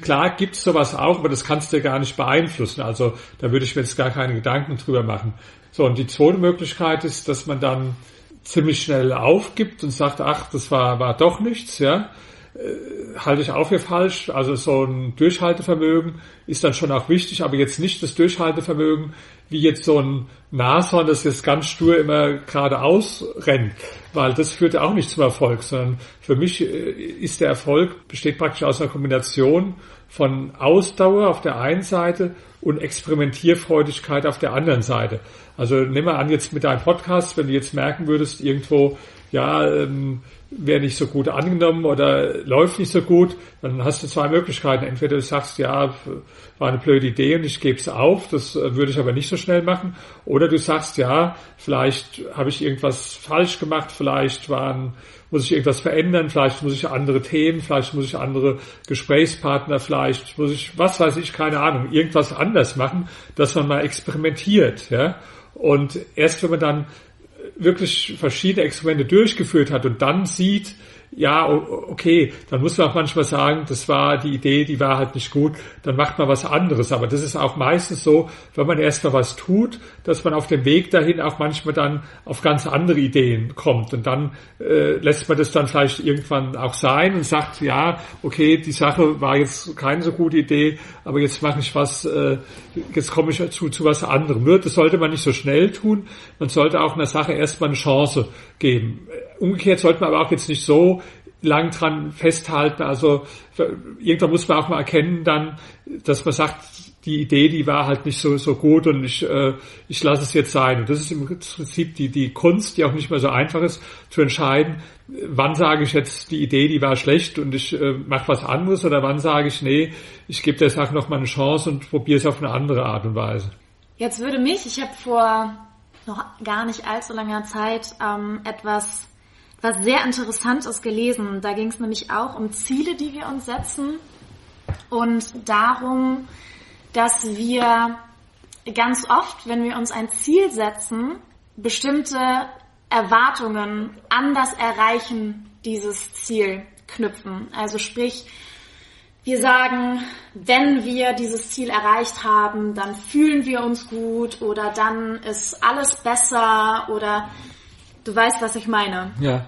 klar gibt es sowas auch, aber das kannst du ja gar nicht beeinflussen. Also da würde ich mir jetzt gar keine Gedanken drüber machen. So, und die zweite Möglichkeit ist, dass man dann ziemlich schnell aufgibt und sagt, ach, das war, war doch nichts, ja. Äh, halte ich auch für falsch. Also so ein Durchhaltevermögen ist dann schon auch wichtig, aber jetzt nicht das Durchhaltevermögen wie jetzt so ein Nashorn, das jetzt ganz stur immer geradeaus rennt, weil das führt ja auch nicht zum Erfolg, sondern für mich äh, ist der Erfolg, besteht praktisch aus einer Kombination von Ausdauer auf der einen Seite und Experimentierfreudigkeit auf der anderen Seite. Also nimm mal an jetzt mit deinem Podcast, wenn du jetzt merken würdest, irgendwo, ja, ähm, wäre nicht so gut angenommen oder läuft nicht so gut, dann hast du zwei Möglichkeiten. Entweder du sagst, ja, war eine blöde Idee und ich gebe es auf, das äh, würde ich aber nicht so schnell machen. Oder du sagst, ja, vielleicht habe ich irgendwas falsch gemacht, vielleicht waren, muss ich irgendwas verändern, vielleicht muss ich andere Themen, vielleicht muss ich andere Gesprächspartner, vielleicht muss ich, was weiß ich, keine Ahnung, irgendwas anders machen, dass man mal experimentiert. Ja? Und erst wenn man dann wirklich verschiedene Experimente durchgeführt hat und dann sieht, ja, okay, dann muss man auch manchmal sagen, das war die Idee, die war halt nicht gut, dann macht man was anderes. Aber das ist auch meistens so, wenn man erstmal was tut, dass man auf dem Weg dahin auch manchmal dann auf ganz andere Ideen kommt. Und dann äh, lässt man das dann vielleicht irgendwann auch sein und sagt, ja, okay, die Sache war jetzt keine so gute Idee, aber jetzt mache ich was, äh, jetzt komme ich zu, zu was anderem. Das sollte man nicht so schnell tun. Man sollte auch einer Sache erstmal eine Chance geben umgekehrt sollte man aber auch jetzt nicht so lang dran festhalten. Also irgendwann muss man auch mal erkennen dann, dass man sagt, die Idee, die war halt nicht so, so gut und ich, äh, ich lasse es jetzt sein. Und das ist im Prinzip die, die Kunst, die auch nicht mehr so einfach ist, zu entscheiden, wann sage ich jetzt, die Idee, die war schlecht und ich äh, mache was anderes oder wann sage ich, nee, ich gebe der Sache noch mal eine Chance und probiere es auf eine andere Art und Weise. Jetzt würde mich, ich habe vor noch gar nicht allzu langer Zeit ähm, etwas was sehr Interessantes gelesen. Da ging es nämlich auch um Ziele, die wir uns setzen und darum, dass wir ganz oft, wenn wir uns ein Ziel setzen, bestimmte Erwartungen an das Erreichen dieses Ziel knüpfen. Also sprich, wir sagen, wenn wir dieses Ziel erreicht haben, dann fühlen wir uns gut oder dann ist alles besser oder du weißt, was ich meine. Ja.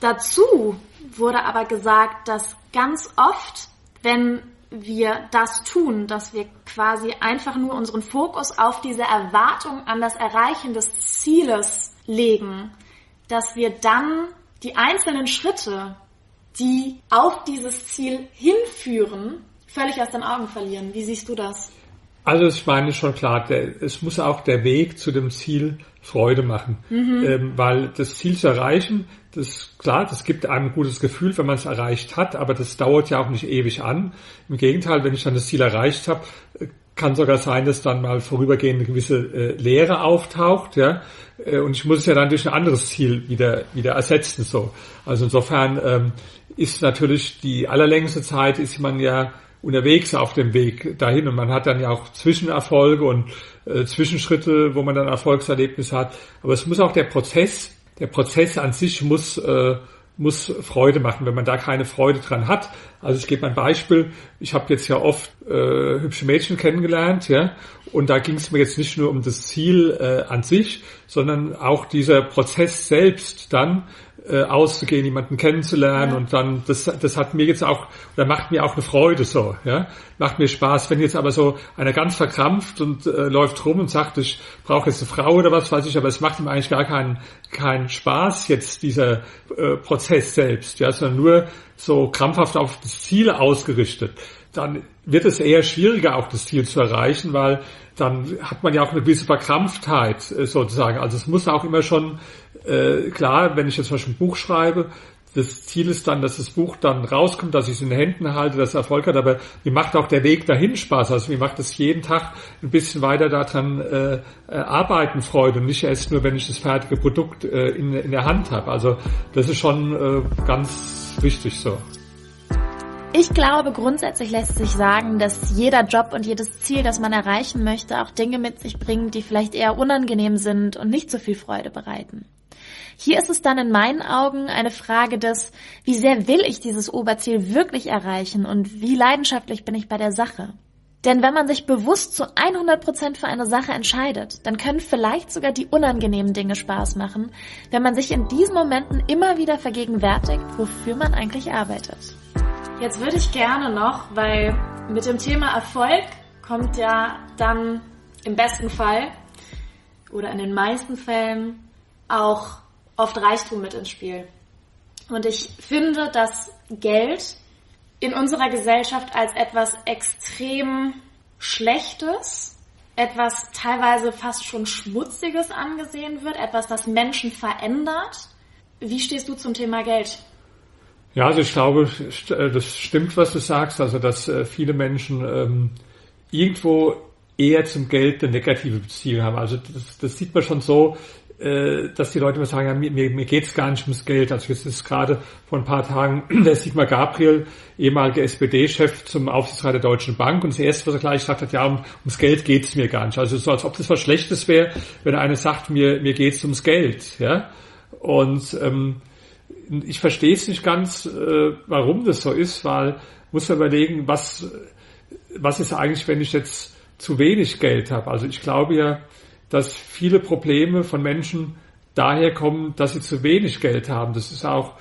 Dazu wurde aber gesagt, dass ganz oft, wenn wir das tun, dass wir quasi einfach nur unseren Fokus auf diese Erwartung an das Erreichen des Zieles legen, dass wir dann die einzelnen Schritte die auf dieses Ziel hinführen, völlig aus den Augen verlieren. Wie siehst du das? Also ich meine schon klar, der, es muss auch der Weg zu dem Ziel Freude machen, mhm. ähm, weil das Ziel zu erreichen, das klar, das gibt einem ein gutes Gefühl, wenn man es erreicht hat, aber das dauert ja auch nicht ewig an. Im Gegenteil, wenn ich dann das Ziel erreicht habe, kann sogar sein, dass dann mal vorübergehend eine gewisse äh, Leere auftaucht, ja, äh, und ich muss es ja dann durch ein anderes Ziel wieder wieder ersetzen, so. Also insofern ähm, ist natürlich die allerlängste Zeit ist man ja unterwegs auf dem Weg dahin und man hat dann ja auch Zwischenerfolge und äh, Zwischenschritte, wo man dann Erfolgserlebnisse hat. Aber es muss auch der Prozess, der Prozess an sich muss äh, muss Freude machen, wenn man da keine Freude dran hat. Also ich gebe ein Beispiel. Ich habe jetzt ja oft äh, hübsche Mädchen kennengelernt, ja, und da ging es mir jetzt nicht nur um das Ziel äh, an sich, sondern auch dieser Prozess selbst dann, äh, auszugehen, jemanden kennenzulernen ja. und dann, das, das hat mir jetzt auch, oder macht mir auch eine Freude so, ja, macht mir Spaß. Wenn jetzt aber so einer ganz verkrampft und äh, läuft rum und sagt, ich brauche jetzt eine Frau oder was weiß ich, aber es macht ihm eigentlich gar keinen, keinen Spaß jetzt dieser äh, Prozess selbst, ja, sondern nur so krampfhaft auf das Ziel ausgerichtet, dann wird es eher schwieriger, auch das Ziel zu erreichen, weil dann hat man ja auch eine gewisse Verkrampftheit äh, sozusagen. Also es muss auch immer schon äh, klar, wenn ich jetzt zum Beispiel ein Buch schreibe, das Ziel ist dann, dass das Buch dann rauskommt, dass ich es in den Händen halte, dass es Erfolg hat, aber mir macht auch der Weg dahin Spaß. Also mir macht es jeden Tag ein bisschen weiter daran äh, äh, arbeiten Freude und nicht erst nur, wenn ich das fertige Produkt äh, in, in der Hand habe. Also das ist schon äh, ganz wichtig so. Ich glaube, grundsätzlich lässt sich sagen, dass jeder Job und jedes Ziel, das man erreichen möchte, auch Dinge mit sich bringt, die vielleicht eher unangenehm sind und nicht so viel Freude bereiten. Hier ist es dann in meinen Augen eine Frage des, wie sehr will ich dieses Oberziel wirklich erreichen und wie leidenschaftlich bin ich bei der Sache. Denn wenn man sich bewusst zu 100 Prozent für eine Sache entscheidet, dann können vielleicht sogar die unangenehmen Dinge Spaß machen, wenn man sich in diesen Momenten immer wieder vergegenwärtigt, wofür man eigentlich arbeitet. Jetzt würde ich gerne noch, weil mit dem Thema Erfolg kommt ja dann im besten Fall oder in den meisten Fällen auch oft Reichtum mit ins Spiel. Und ich finde, dass Geld in unserer Gesellschaft als etwas extrem Schlechtes, etwas teilweise fast schon Schmutziges angesehen wird, etwas, das Menschen verändert. Wie stehst du zum Thema Geld? Ja, also ich glaube, äh, das stimmt, was du sagst, also dass äh, viele Menschen ähm, irgendwo eher zum Geld eine negative Beziehung haben. Also das, das sieht man schon so, dass die Leute immer sagen, ja, mir, mir geht es gar nicht ums Geld. Also jetzt ist gerade vor ein paar Tagen der Sigmar Gabriel, ehemaliger SPD-Chef zum Aufsichtsrat der Deutschen Bank und das Erste, was er gleich gesagt hat, ja, um, ums Geld geht es mir gar nicht. Also so, als ob das was Schlechtes wäre, wenn einer sagt, mir, mir geht es ums Geld. Ja? Und ähm, ich verstehe es nicht ganz, äh, warum das so ist, weil muss man überlegen, was, was ist eigentlich, wenn ich jetzt zu wenig Geld habe. Also ich glaube ja, dass viele Probleme von Menschen daher kommen, dass sie zu wenig Geld haben. Das ist auch,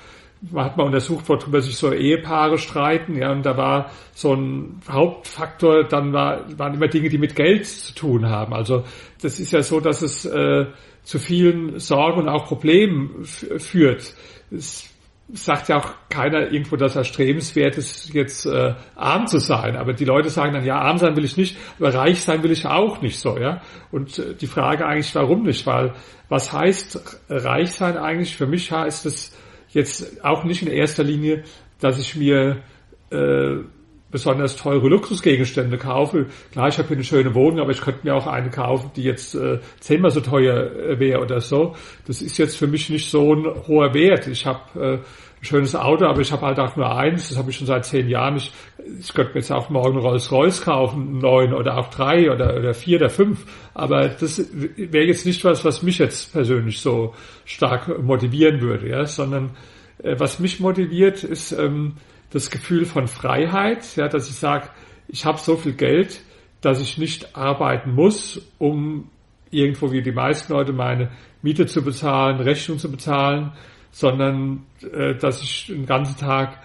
man hat mal untersucht, worüber sich so Ehepaare streiten, ja, und da war so ein Hauptfaktor, dann war, waren immer Dinge, die mit Geld zu tun haben. Also das ist ja so, dass es äh, zu vielen Sorgen und auch Problemen führt es sagt ja auch keiner irgendwo, dass er strebenswert ist, jetzt äh, arm zu sein. Aber die Leute sagen dann, ja, arm sein will ich nicht, aber reich sein will ich auch nicht so, ja. Und äh, die Frage eigentlich, warum nicht? Weil was heißt reich sein eigentlich? Für mich heißt es jetzt auch nicht in erster Linie, dass ich mir äh, besonders teure Luxusgegenstände kaufe. Klar, ich habe hier eine schöne Wohnung, aber ich könnte mir auch eine kaufen, die jetzt äh, zehnmal so teuer äh, wäre oder so. Das ist jetzt für mich nicht so ein hoher Wert. Ich habe äh, ein schönes Auto, aber ich habe halt auch nur eins. Das habe ich schon seit zehn Jahren. Ich, ich könnte mir jetzt auch morgen Rolls-Royce kaufen, neun oder auch drei oder, oder vier oder fünf. Aber das wäre jetzt nicht was, was mich jetzt persönlich so stark motivieren würde, ja, sondern äh, was mich motiviert, ist ähm, das Gefühl von Freiheit, ja, dass ich sage, ich habe so viel Geld, dass ich nicht arbeiten muss, um irgendwo wie die meisten Leute meine Miete zu bezahlen, Rechnung zu bezahlen, sondern äh, dass ich den ganzen Tag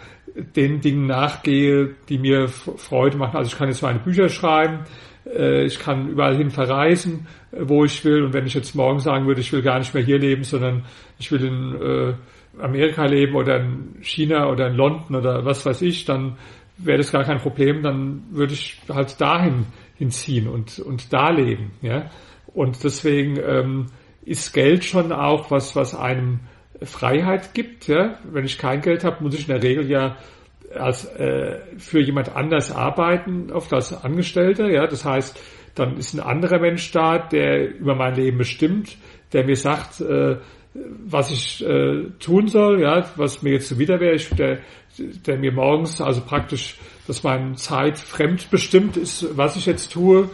den Dingen nachgehe, die mir Freude machen. Also ich kann jetzt meine Bücher schreiben, äh, ich kann überall hin verreisen, äh, wo ich will. Und wenn ich jetzt morgen sagen würde, ich will gar nicht mehr hier leben, sondern ich will in äh, Amerika leben oder in China oder in London oder was weiß ich, dann wäre das gar kein Problem. Dann würde ich halt dahin hinziehen und, und da leben. Ja? Und deswegen ähm, ist Geld schon auch was, was einem Freiheit gibt. Ja? Wenn ich kein Geld habe, muss ich in der Regel ja als äh, für jemand anders arbeiten, oft als Angestellter. Ja, das heißt, dann ist ein anderer Mensch da, der über mein Leben bestimmt, der mir sagt, äh, was ich äh, tun soll, ja, was mir jetzt zuwider wäre, ich, der, der mir morgens, also praktisch, dass meine Zeit fremd bestimmt ist, was ich jetzt tue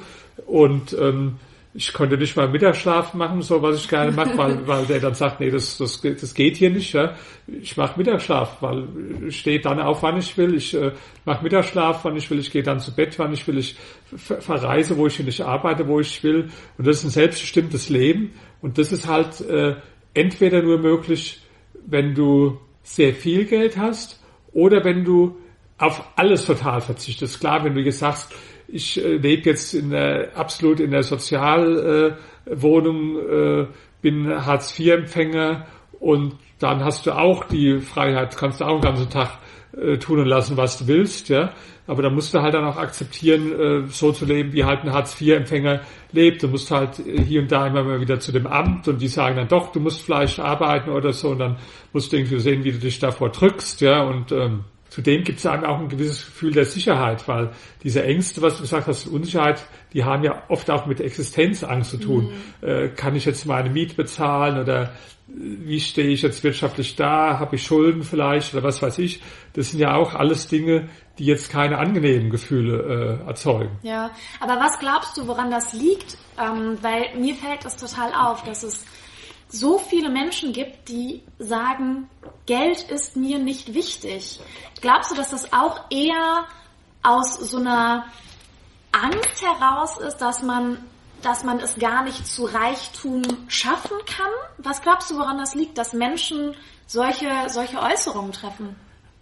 und ähm, ich konnte nicht mal Mittagsschlaf machen, so was ich gerne mache, weil, weil der dann sagt, nee, das, das, das geht hier nicht. Ja. Ich mache Mittagsschlaf, weil ich stehe dann auf, wann ich will. Ich äh, mache Mittagsschlaf, wann ich will. Ich gehe dann zu Bett, wann ich will. Ich verreise, wo ich will. Ich arbeite, wo ich will. Und das ist ein selbstbestimmtes Leben. Und das ist halt äh, entweder nur möglich, wenn du sehr viel Geld hast oder wenn du auf alles total verzichtest. Klar, wenn du jetzt sagst, ich äh, lebe jetzt in der, absolut in der Sozialwohnung, äh, bin Hartz-IV-Empfänger und dann hast du auch die Freiheit, kannst du auch den ganzen Tag äh, tun und lassen, was du willst, ja. Aber da musst du halt dann auch akzeptieren, äh, so zu leben, wie halt ein Hartz-IV-Empfänger lebt. Du musst halt äh, hier und da immer mal wieder zu dem Amt und die sagen dann doch, du musst vielleicht arbeiten oder so und dann musst du irgendwie sehen, wie du dich davor drückst, ja. Und ähm, Zudem gibt es einem auch ein gewisses Gefühl der Sicherheit, weil diese Ängste, was du gesagt hast, Unsicherheit, die haben ja oft auch mit Existenzangst zu tun. Mhm. Äh, kann ich jetzt meine Miete bezahlen oder äh, wie stehe ich jetzt wirtschaftlich da? Habe ich Schulden vielleicht oder was weiß ich? Das sind ja auch alles Dinge, die jetzt keine angenehmen Gefühle äh, erzeugen. Ja, aber was glaubst du, woran das liegt? Ähm, weil mir fällt es total auf, dass es so viele Menschen gibt, die sagen, Geld ist mir nicht wichtig. Glaubst du, dass das auch eher aus so einer Angst heraus ist, dass man, dass man es gar nicht zu Reichtum schaffen kann? Was glaubst du, woran das liegt, dass Menschen solche, solche Äußerungen treffen?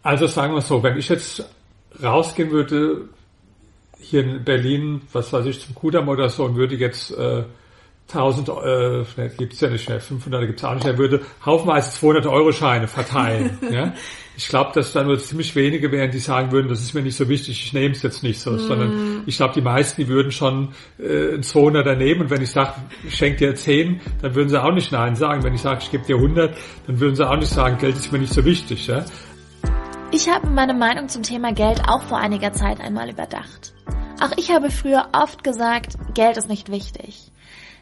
Also sagen wir so, wenn ich jetzt rausgehen würde, hier in Berlin, was weiß ich, zum Kudamm oder so, und würde jetzt äh, 1000, äh, gibt es ja nicht mehr, 500 gibt es auch nicht mehr, würde haufenweise 200 Euro Scheine verteilen. ja? Ich glaube, dass da nur ziemlich wenige wären, die sagen würden, das ist mir nicht so wichtig, ich nehme es jetzt nicht so, mm. sondern ich glaube, die meisten, die würden schon äh, ein 200er nehmen und wenn ich sage, ich schenke dir 10, dann würden sie auch nicht Nein sagen. Wenn ich sage, ich gebe dir 100, dann würden sie auch nicht sagen, Geld ist mir nicht so wichtig. Ja? Ich habe meine Meinung zum Thema Geld auch vor einiger Zeit einmal überdacht. Auch ich habe früher oft gesagt, Geld ist nicht wichtig.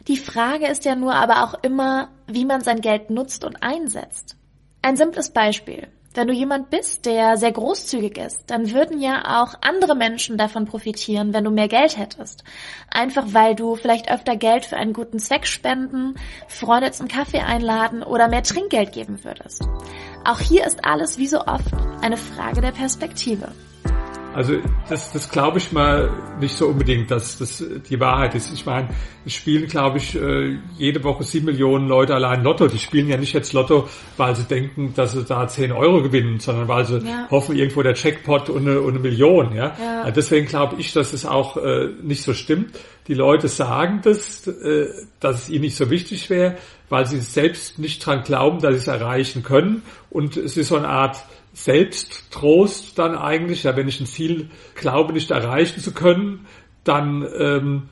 Die Frage ist ja nur aber auch immer, wie man sein Geld nutzt und einsetzt. Ein simples Beispiel. Wenn du jemand bist, der sehr großzügig ist, dann würden ja auch andere Menschen davon profitieren, wenn du mehr Geld hättest. Einfach weil du vielleicht öfter Geld für einen guten Zweck spenden, Freunde zum Kaffee einladen oder mehr Trinkgeld geben würdest. Auch hier ist alles wie so oft eine Frage der Perspektive. Also das, das glaube ich mal nicht so unbedingt, dass das die Wahrheit ist. Ich meine, es spielen, glaube ich, äh, jede Woche sieben Millionen Leute allein Lotto. Die spielen ja nicht jetzt Lotto, weil sie denken, dass sie da zehn Euro gewinnen, sondern weil sie ja. hoffen, irgendwo der Checkpot und eine, und eine Million. Ja? ja. Also deswegen glaube ich, dass es auch äh, nicht so stimmt. Die Leute sagen das, äh, dass es ihnen nicht so wichtig wäre, weil sie selbst nicht dran glauben, dass sie es erreichen können. Und es ist so eine Art Selbsttrost dann eigentlich, ja, wenn ich ein Ziel glaube, nicht erreichen zu können, dann ähm,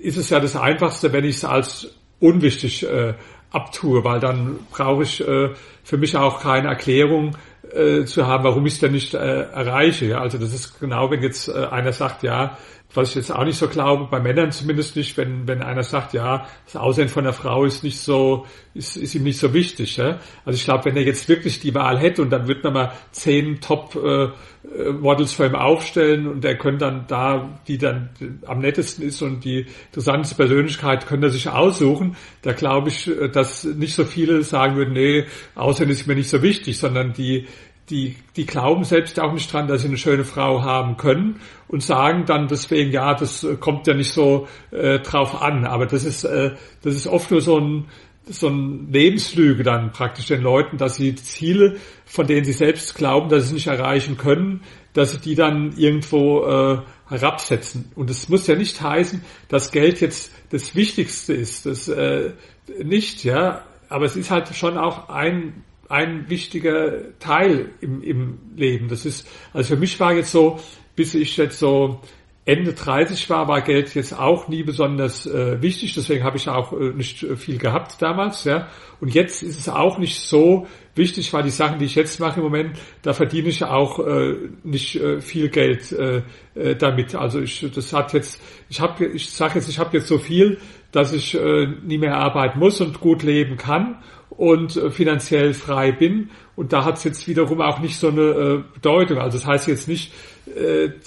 ist es ja das Einfachste, wenn ich es als unwichtig äh, abtue, weil dann brauche ich äh, für mich auch keine Erklärung äh, zu haben, warum ich es denn nicht äh, erreiche. Ja? Also das ist genau, wenn jetzt äh, einer sagt, ja, was ich jetzt auch nicht so glaube, bei Männern zumindest nicht, wenn, wenn einer sagt, ja, das Aussehen von der Frau ist nicht so, ist, ist ihm nicht so wichtig. Ja? Also ich glaube, wenn er jetzt wirklich die Wahl hätte und dann wird man mal zehn Top-Models äh, vor ihm aufstellen und er könnte dann da, die dann am nettesten ist und die interessanteste Persönlichkeit, könnte er sich aussuchen, da glaube ich, dass nicht so viele sagen würden, nee, Aussehen ist mir nicht so wichtig, sondern die die, die glauben selbst auch nicht dran, dass sie eine schöne Frau haben können und sagen dann deswegen, ja, das äh, kommt ja nicht so äh, drauf an. Aber das ist, äh, das ist oft nur so ein, so ein Lebenslüge dann praktisch den Leuten, dass sie Ziele, von denen sie selbst glauben, dass sie nicht erreichen können, dass sie die dann irgendwo äh, herabsetzen. Und es muss ja nicht heißen, dass Geld jetzt das Wichtigste ist. Das äh, nicht, ja. Aber es ist halt schon auch ein ein wichtiger Teil im, im Leben. Das ist, also für mich war jetzt so, bis ich jetzt so Ende 30 war, war Geld jetzt auch nie besonders äh, wichtig, deswegen habe ich auch äh, nicht äh, viel gehabt damals, ja. Und jetzt ist es auch nicht so wichtig, weil die Sachen, die ich jetzt mache im Moment, da verdiene ich auch äh, nicht äh, viel Geld äh, äh, damit. Also ich, das hat jetzt, ich habe, ich sage jetzt, ich habe jetzt so viel, dass ich äh, nie mehr arbeiten muss und gut leben kann und äh, finanziell frei bin. Und da hat es jetzt wiederum auch nicht so eine äh, Bedeutung. Also das heißt jetzt nicht,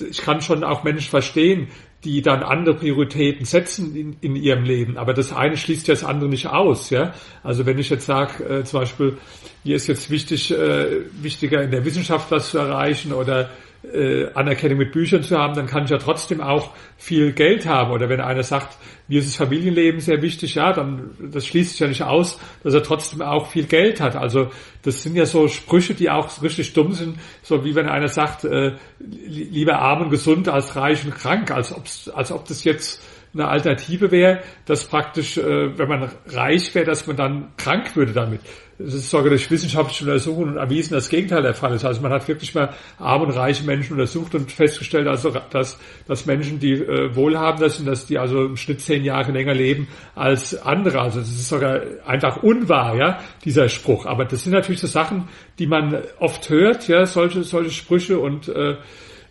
ich kann schon auch Menschen verstehen, die dann andere Prioritäten setzen in, in ihrem Leben. Aber das eine schließt ja das andere nicht aus. Ja? Also wenn ich jetzt sage, äh, zum Beispiel, mir ist jetzt wichtig, äh, wichtiger in der Wissenschaft was zu erreichen oder äh, Anerkennung mit Büchern zu haben, dann kann ich ja trotzdem auch viel Geld haben. Oder wenn einer sagt, mir ist das Familienleben sehr wichtig, ja, dann das schließt sich ja nicht aus, dass er trotzdem auch viel Geld hat. Also das sind ja so Sprüche, die auch richtig dumm sind, so wie wenn einer sagt, äh, lieber arm und gesund als reich und krank, als, ob's, als ob das jetzt eine Alternative wäre, dass praktisch, äh, wenn man reich wäre, dass man dann krank würde damit. Es ist sogar durch wissenschaftliche Untersuchungen erwiesen, das Gegenteil der Fall ist. Also man hat wirklich mal arme und reiche Menschen untersucht und festgestellt, also dass, dass Menschen, die äh, wohlhabender sind, dass die also im Schnitt zehn Jahre länger leben als andere. Also das ist sogar einfach unwahr, ja, dieser Spruch. Aber das sind natürlich so Sachen, die man oft hört, ja, solche, solche Sprüche und äh,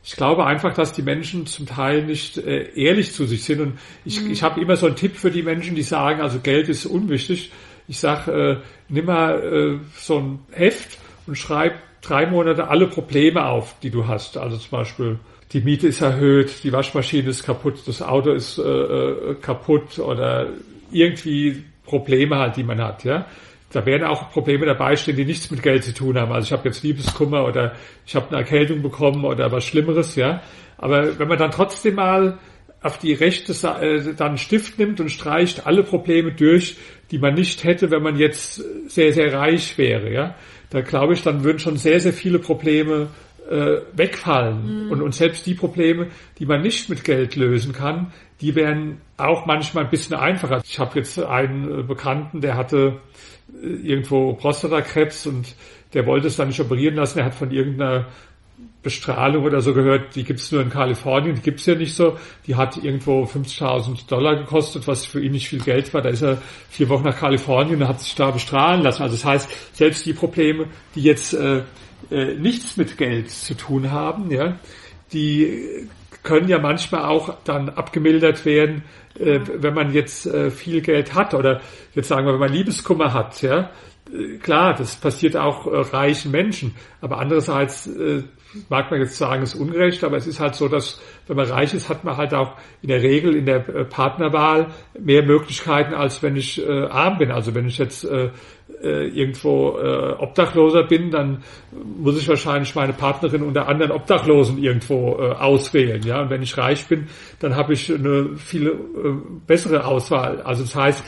ich glaube einfach, dass die Menschen zum Teil nicht äh, ehrlich zu sich sind. Und ich, mhm. ich habe immer so einen Tipp für die Menschen, die sagen, also Geld ist unwichtig. Ich sage, äh, nimm mal äh, so ein Heft und schreib drei Monate alle Probleme auf, die du hast. Also zum Beispiel die Miete ist erhöht, die Waschmaschine ist kaputt, das Auto ist äh, äh kaputt oder irgendwie Probleme halt, die man hat. Ja, da werden auch Probleme dabei stehen, die nichts mit Geld zu tun haben. Also ich habe jetzt Liebeskummer oder ich habe eine Erkältung bekommen oder was Schlimmeres, ja. Aber wenn man dann trotzdem mal auf die rechte Seite äh, dann einen Stift nimmt und streicht alle Probleme durch, die man nicht hätte, wenn man jetzt sehr, sehr reich wäre, ja, da glaube ich, dann würden schon sehr, sehr viele Probleme äh, wegfallen. Mhm. Und, und selbst die Probleme, die man nicht mit Geld lösen kann, die wären auch manchmal ein bisschen einfacher. Ich habe jetzt einen äh, Bekannten, der hatte irgendwo Prostatakrebs und der wollte es dann nicht operieren lassen. Er hat von irgendeiner Bestrahlung oder so gehört, die gibt's nur in Kalifornien, die gibt's ja nicht so. Die hat irgendwo 50.000 Dollar gekostet, was für ihn nicht viel Geld war. Da ist er vier Wochen nach Kalifornien und hat sich da bestrahlen lassen. Also das heißt, selbst die Probleme, die jetzt äh, äh, nichts mit Geld zu tun haben, ja, die können ja manchmal auch dann abgemildert werden, äh, wenn man jetzt äh, viel Geld hat oder jetzt sagen wir, wenn man Liebeskummer hat, ja. Äh, klar, das passiert auch äh, reichen Menschen, aber andererseits äh, mag man jetzt sagen, ist ungerecht, aber es ist halt so, dass wenn man reich ist, hat man halt auch in der Regel in der äh, Partnerwahl mehr Möglichkeiten, als wenn ich äh, arm bin. Also wenn ich jetzt äh, irgendwo äh, Obdachloser bin, dann muss ich wahrscheinlich meine Partnerin unter anderen Obdachlosen irgendwo äh, auswählen. Ja, und wenn ich reich bin, dann habe ich eine viel äh, bessere Auswahl. Also das heißt,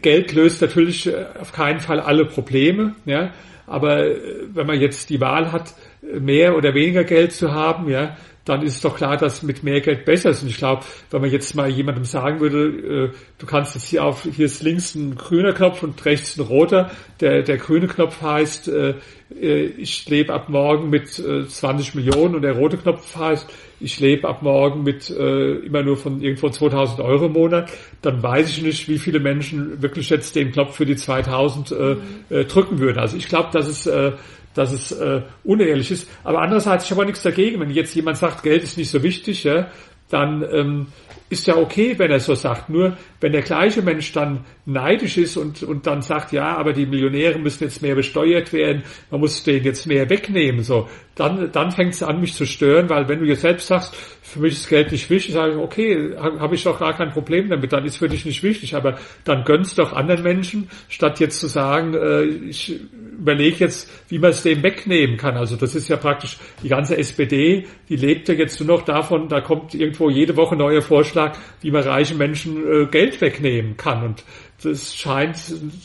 Geld löst natürlich äh, auf keinen Fall alle Probleme. Ja, aber äh, wenn man jetzt die Wahl hat, mehr oder weniger Geld zu haben, ja, dann ist es doch klar, dass mit mehr Geld besser ist. Und ich glaube, wenn man jetzt mal jemandem sagen würde, äh, du kannst jetzt hier auf, hier ist links ein grüner Knopf und rechts ein roter. Der, der grüne Knopf heißt, äh, äh ich lebe ab morgen mit äh, 20 Millionen und der rote Knopf heißt, ich lebe ab morgen mit äh, immer nur von irgendwo 2000 Euro im Monat, dann weiß ich nicht, wie viele Menschen wirklich jetzt den Knopf für die 2000 äh, äh, drücken würden. Also ich glaube, dass es äh, dass es äh, unehrlich ist. Aber andererseits, ich habe auch nichts dagegen, wenn jetzt jemand sagt, Geld ist nicht so wichtig, ja, dann ähm, ist ja okay, wenn er so sagt. Nur wenn der gleiche Mensch dann neidisch ist und, und dann sagt, ja, aber die Millionäre müssen jetzt mehr besteuert werden, man muss denen jetzt mehr wegnehmen, so, dann, dann fängt es an, mich zu stören, weil wenn du jetzt selbst sagst, für mich ist Geld nicht wichtig, sage ich, okay, habe hab ich doch gar kein Problem damit, dann ist für dich nicht wichtig, aber dann gönnst doch anderen Menschen, statt jetzt zu sagen, äh, ich überlege jetzt, wie man es dem wegnehmen kann. Also das ist ja praktisch die ganze SPD, die lebt ja jetzt nur noch davon, da kommt irgendwo jede Woche neuer Vorschlag, wie man reichen Menschen äh, Geld wegnehmen kann. Und das scheint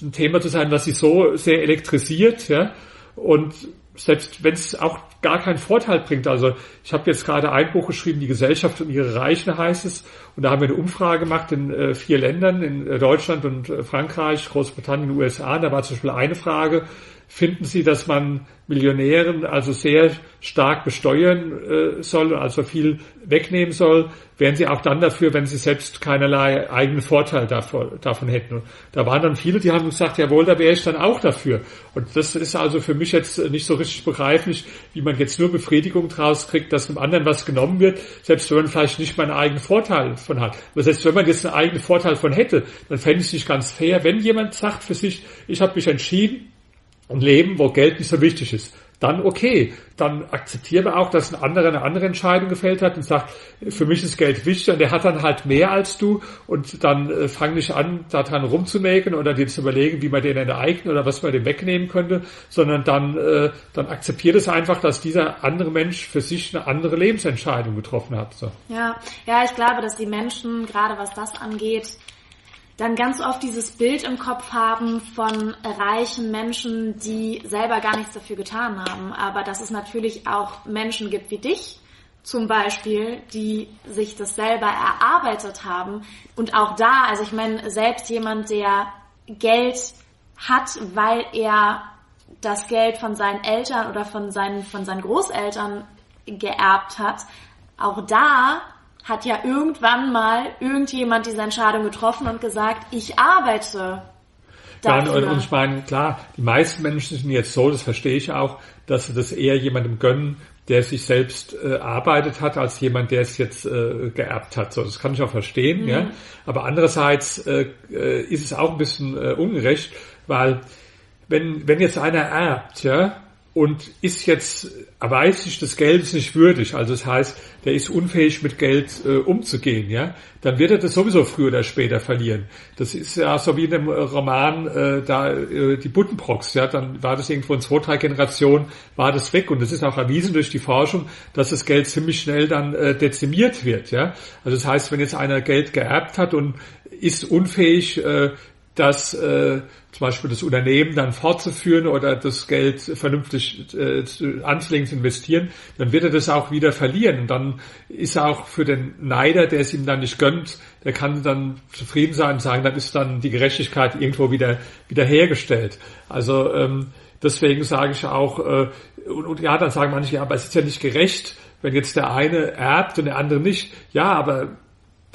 ein Thema zu sein, was sie so sehr elektrisiert, ja. Und selbst wenn es auch gar keinen Vorteil bringt. Also ich habe jetzt gerade ein Buch geschrieben, die Gesellschaft und ihre Reichen heißt es. Und da haben wir eine Umfrage gemacht in äh, vier Ländern, in äh, Deutschland und äh, Frankreich, Großbritannien, USA. Da war zum Beispiel eine Frage, finden Sie, dass man Millionären also sehr stark besteuern äh, soll, also viel wegnehmen soll, wären sie auch dann dafür, wenn sie selbst keinerlei eigenen Vorteil davon, davon hätten. Und da waren dann viele, die haben gesagt, jawohl, da wäre ich dann auch dafür. Und das ist also für mich jetzt nicht so richtig begreiflich, wie man jetzt nur Befriedigung draus kriegt, dass einem anderen was genommen wird, selbst wenn man vielleicht nicht mal einen eigenen Vorteil von hat. Aber selbst wenn man jetzt einen eigenen Vorteil von hätte, dann fände ich es nicht ganz fair, wenn jemand sagt für sich, ich habe mich entschieden, ein Leben, wo Geld nicht so wichtig ist dann okay. Dann akzeptieren wir auch, dass ein anderer eine andere Entscheidung gefällt hat und sagt, für mich ist Geld wichtig und der hat dann halt mehr als du und dann äh, fang nicht an, daran rumzumäken oder dir zu überlegen, wie man den enteignen oder was man dem wegnehmen könnte, sondern dann, äh, dann akzeptiert es einfach, dass dieser andere Mensch für sich eine andere Lebensentscheidung getroffen hat. So. Ja, ja, ich glaube, dass die Menschen, gerade was das angeht, dann ganz oft dieses Bild im Kopf haben von reichen Menschen, die selber gar nichts dafür getan haben. Aber dass es natürlich auch Menschen gibt wie dich, zum Beispiel, die sich das selber erarbeitet haben. Und auch da, also ich meine, selbst jemand, der Geld hat, weil er das Geld von seinen Eltern oder von seinen, von seinen Großeltern geerbt hat, auch da hat ja irgendwann mal irgendjemand diese Entscheidung getroffen und gesagt, ich arbeite. Dafür. und, und ich meine, klar, die meisten Menschen sind jetzt so, das verstehe ich auch, dass sie das eher jemandem gönnen, der sich selbst äh, erarbeitet hat, als jemand, der es jetzt äh, geerbt hat. So, das kann ich auch verstehen, mhm. ja. Aber andererseits äh, äh, ist es auch ein bisschen äh, ungerecht, weil wenn, wenn jetzt einer erbt, ja, und ist jetzt erweist sich des Geldes nicht würdig, also das heißt, der ist unfähig mit Geld äh, umzugehen, ja, dann wird er das sowieso früher oder später verlieren. Das ist ja so wie in dem Roman äh, da äh, die Buddenbrocks, ja, dann war das irgendwo in zwei, drei Generationen war das weg und das ist auch erwiesen durch die Forschung, dass das Geld ziemlich schnell dann äh, dezimiert wird, ja. Also das heißt, wenn jetzt einer Geld geerbt hat und ist unfähig, äh, das äh, zum Beispiel das Unternehmen dann fortzuführen oder das Geld vernünftig äh, anzulegen, zu investieren, dann wird er das auch wieder verlieren. Und dann ist er auch für den Neider, der es ihm dann nicht gönnt, der kann dann zufrieden sein und sagen, dann ist dann die Gerechtigkeit irgendwo wieder, wieder hergestellt. Also ähm, deswegen sage ich auch, äh, und, und ja, dann sagen manche, ja, aber es ist ja nicht gerecht, wenn jetzt der eine erbt und der andere nicht. Ja, aber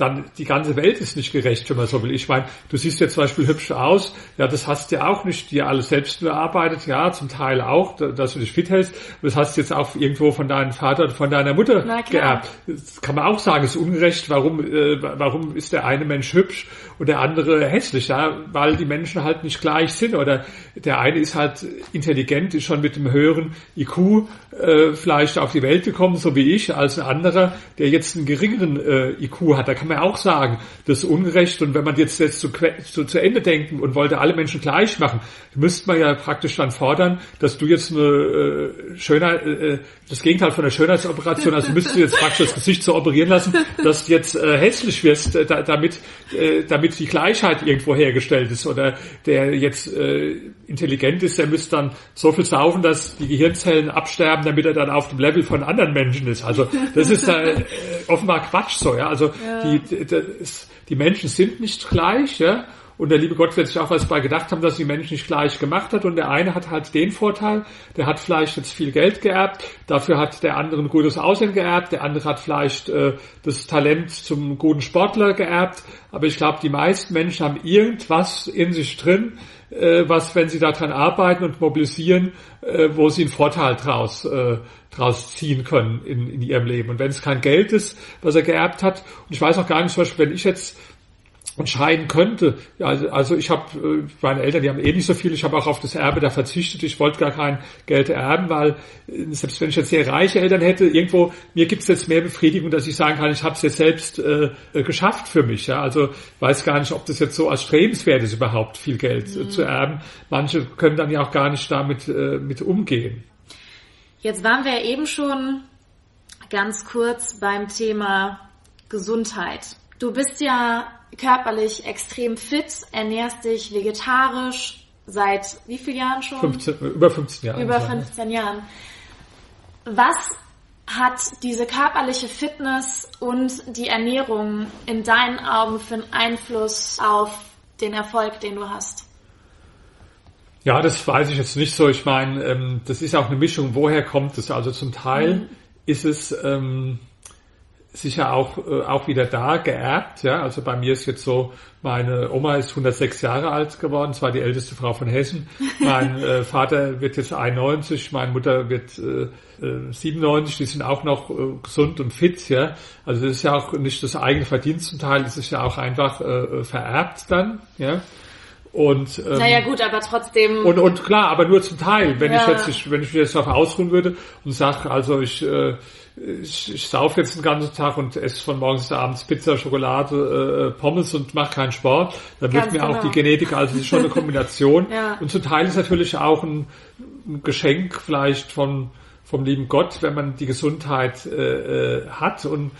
dann die ganze Welt ist nicht gerecht, wenn man so will. Ich meine, du siehst jetzt zum Beispiel hübsch aus, ja, das hast du ja auch nicht dir alles selbst erarbeitet, ja, zum Teil auch, dass du dich fit hältst. Und das hast du jetzt auch irgendwo von deinem Vater oder von deiner Mutter geerbt. Das kann man auch sagen, ist ungerecht. Warum, äh, warum ist der eine Mensch hübsch und der andere hässlich? Ja, weil die Menschen halt nicht gleich sind oder der eine ist halt intelligent, ist schon mit einem höheren IQ äh, vielleicht auf die Welt gekommen, so wie ich, als ein anderer, der jetzt einen geringeren äh, IQ hat. Da kann man auch sagen, das ist ungerecht. Und wenn man jetzt, jetzt zu, zu, zu Ende denken und wollte alle Menschen gleich machen, müsste man ja praktisch dann fordern, dass du jetzt eine äh, Schönheit, äh, das Gegenteil von einer Schönheitsoperation, also müsstest du jetzt praktisch das Gesicht so operieren lassen, dass du jetzt äh, hässlich wirst, äh, damit, äh, damit die Gleichheit irgendwo hergestellt ist. Oder der jetzt äh, intelligent ist, der müsste dann so viel saufen, dass die Gehirnzellen absterben, damit er dann auf dem Level von anderen Menschen ist. Also das ist äh, offenbar Quatsch so, ja. Also ja. Die, die, die Menschen sind nicht gleich, ja. Und der liebe Gott wird sich auch was bei gedacht haben, dass die Menschen nicht gleich gemacht hat. Und der eine hat halt den Vorteil, der hat vielleicht jetzt viel Geld geerbt, dafür hat der andere ein gutes Aussehen geerbt, der andere hat vielleicht äh, das Talent zum guten Sportler geerbt. Aber ich glaube, die meisten Menschen haben irgendwas in sich drin, was, wenn sie daran arbeiten und mobilisieren, äh, wo sie einen Vorteil draus, äh, draus ziehen können in, in ihrem Leben. Und wenn es kein Geld ist, was er geerbt hat, und ich weiß auch gar nicht, zum Beispiel, wenn ich jetzt entscheiden könnte. Also, also ich habe, äh, meine Eltern, die haben eh nicht so viel, ich habe auch auf das Erbe da verzichtet, ich wollte gar kein Geld erben, weil äh, selbst wenn ich jetzt sehr reiche Eltern hätte, irgendwo, mir gibt es jetzt mehr Befriedigung, dass ich sagen kann, ich habe es jetzt selbst äh, äh, geschafft für mich. Ja? Also weiß gar nicht, ob das jetzt so als strebenswert ist, überhaupt viel Geld mhm. zu erben. Manche können dann ja auch gar nicht damit äh, mit umgehen. Jetzt waren wir ja eben schon ganz kurz beim Thema Gesundheit. Du bist ja körperlich extrem fit, ernährst dich vegetarisch seit wie vielen Jahren schon? 15, über 15 Jahre. Über 15 Jahren. Was hat diese körperliche Fitness und die Ernährung in deinen Augen für einen Einfluss auf den Erfolg, den du hast? Ja, das weiß ich jetzt nicht so. Ich meine, ähm, das ist auch eine Mischung. Woher kommt es? Also zum Teil mhm. ist es ähm, sicher auch, äh, auch wieder da geerbt. Ja, also bei mir ist jetzt so, meine Oma ist 106 Jahre alt geworden, zwar die älteste Frau von Hessen. Mein äh, Vater wird jetzt 91, meine Mutter wird äh, 97, äh, die sind auch noch äh, gesund und fit. Ja, also das ist ja auch nicht das eigene Verdienst zum Teil, das ist ja auch einfach äh, vererbt dann. Ja. Und, ähm, naja gut, aber trotzdem. Und, und klar, aber nur zum Teil. Wenn ja. ich jetzt, wenn ich mich jetzt darauf ausruhen würde und sage, also ich äh, ich, ich sauf jetzt den ganzen Tag und esse von morgens bis abends Pizza, Schokolade, äh, Pommes und mache keinen Sport, dann wird mir genau. auch die Genetik, also es ist schon eine Kombination. ja. Und zum Teil ist natürlich auch ein, ein, Geschenk vielleicht von vom lieben Gott, wenn man die Gesundheit äh, äh, hat. Und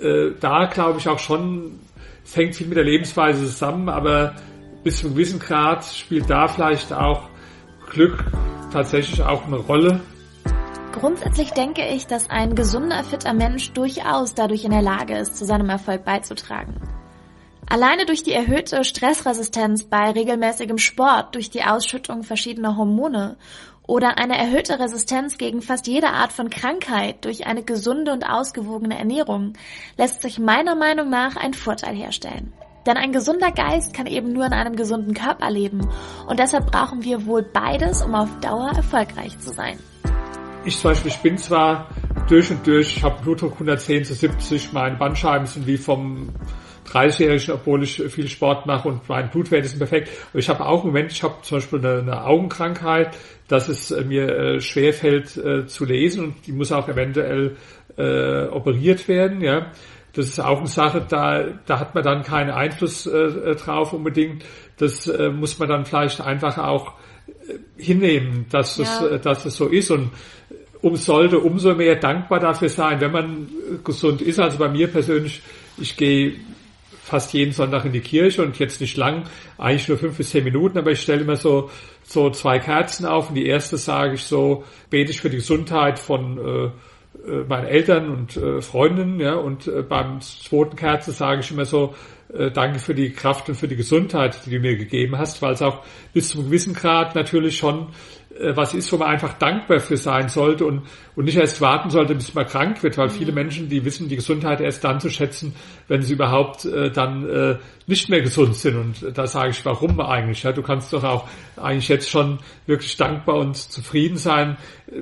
äh, da glaube ich auch schon, es hängt viel mit der Lebensweise zusammen, aber bis zu einem gewissen Grad spielt da vielleicht auch Glück tatsächlich auch eine Rolle. Grundsätzlich denke ich, dass ein gesunder, fitter Mensch durchaus dadurch in der Lage ist, zu seinem Erfolg beizutragen. Alleine durch die erhöhte Stressresistenz bei regelmäßigem Sport, durch die Ausschüttung verschiedener Hormone oder eine erhöhte Resistenz gegen fast jede Art von Krankheit durch eine gesunde und ausgewogene Ernährung lässt sich meiner Meinung nach ein Vorteil herstellen. Denn ein gesunder Geist kann eben nur in einem gesunden Körper leben und deshalb brauchen wir wohl beides, um auf Dauer erfolgreich zu sein. Ich zum Beispiel, ich bin zwar durch und durch, ich habe Blutdruck 110 zu 70, meine Bandscheiben sind wie vom 30-Jährigen, obwohl ich viel Sport mache und mein Blutwert ist perfekt. Aber ich habe auch im Moment, ich habe zum Beispiel eine, eine, Augenkrankheit, dass es äh, mir äh, schwer fällt äh, zu lesen und die muss auch eventuell äh, operiert werden. Ja, Das ist auch eine Sache, da, da hat man dann keinen Einfluss äh, äh drauf unbedingt. Das äh, muss man dann vielleicht einfach auch hinnehmen, dass, ja. es, dass es so ist und um sollte umso mehr dankbar dafür sein, wenn man gesund ist. Also bei mir persönlich, ich gehe fast jeden Sonntag in die Kirche und jetzt nicht lang, eigentlich nur fünf bis zehn Minuten, aber ich stelle immer so, so zwei Kerzen auf und die erste sage ich so, bete ich für die Gesundheit von äh, äh meinen Eltern und äh, Freundinnen, ja, und äh, beim zweiten Kerze sage ich immer so, äh, danke für die Kraft und für die Gesundheit, die du mir gegeben hast, weil es auch bis zu einem gewissen Grad natürlich schon äh, was ist, wo man einfach dankbar für sein sollte und, und nicht erst warten sollte, bis man krank wird, weil viele Menschen, die wissen die Gesundheit erst dann zu schätzen, wenn sie überhaupt äh, dann äh, nicht mehr gesund sind. Und da sage ich, warum eigentlich? Ja, du kannst doch auch eigentlich jetzt schon wirklich dankbar und zufrieden sein,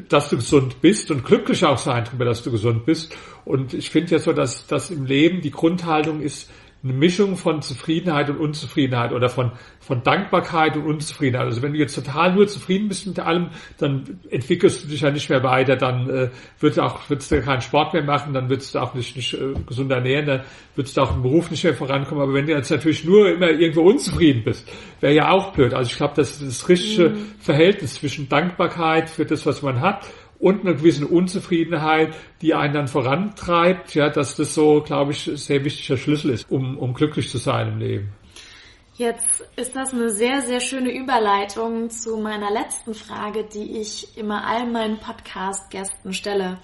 dass du gesund bist und glücklich auch sein darüber, dass du gesund bist. Und ich finde ja so, dass, dass im Leben die Grundhaltung ist, eine Mischung von Zufriedenheit und Unzufriedenheit oder von, von Dankbarkeit und Unzufriedenheit. Also wenn du jetzt total nur zufrieden bist mit allem, dann entwickelst du dich ja nicht mehr weiter, dann äh, wird auch, würdest du keinen Sport mehr machen, dann würdest du auch nicht, nicht äh, gesund ernähren, dann würdest du auch im Beruf nicht mehr vorankommen. Aber wenn du jetzt natürlich nur immer irgendwo unzufrieden bist, wäre ja auch blöd. Also ich glaube, das ist das richtige mhm. Verhältnis zwischen Dankbarkeit für das, was man hat und einer gewissen Unzufriedenheit, die einen dann vorantreibt, ja, dass das so, glaube ich, sehr wichtiger Schlüssel ist, um, um glücklich zu sein im Leben. Jetzt ist das eine sehr, sehr schöne Überleitung zu meiner letzten Frage, die ich immer all meinen Podcast-Gästen stelle.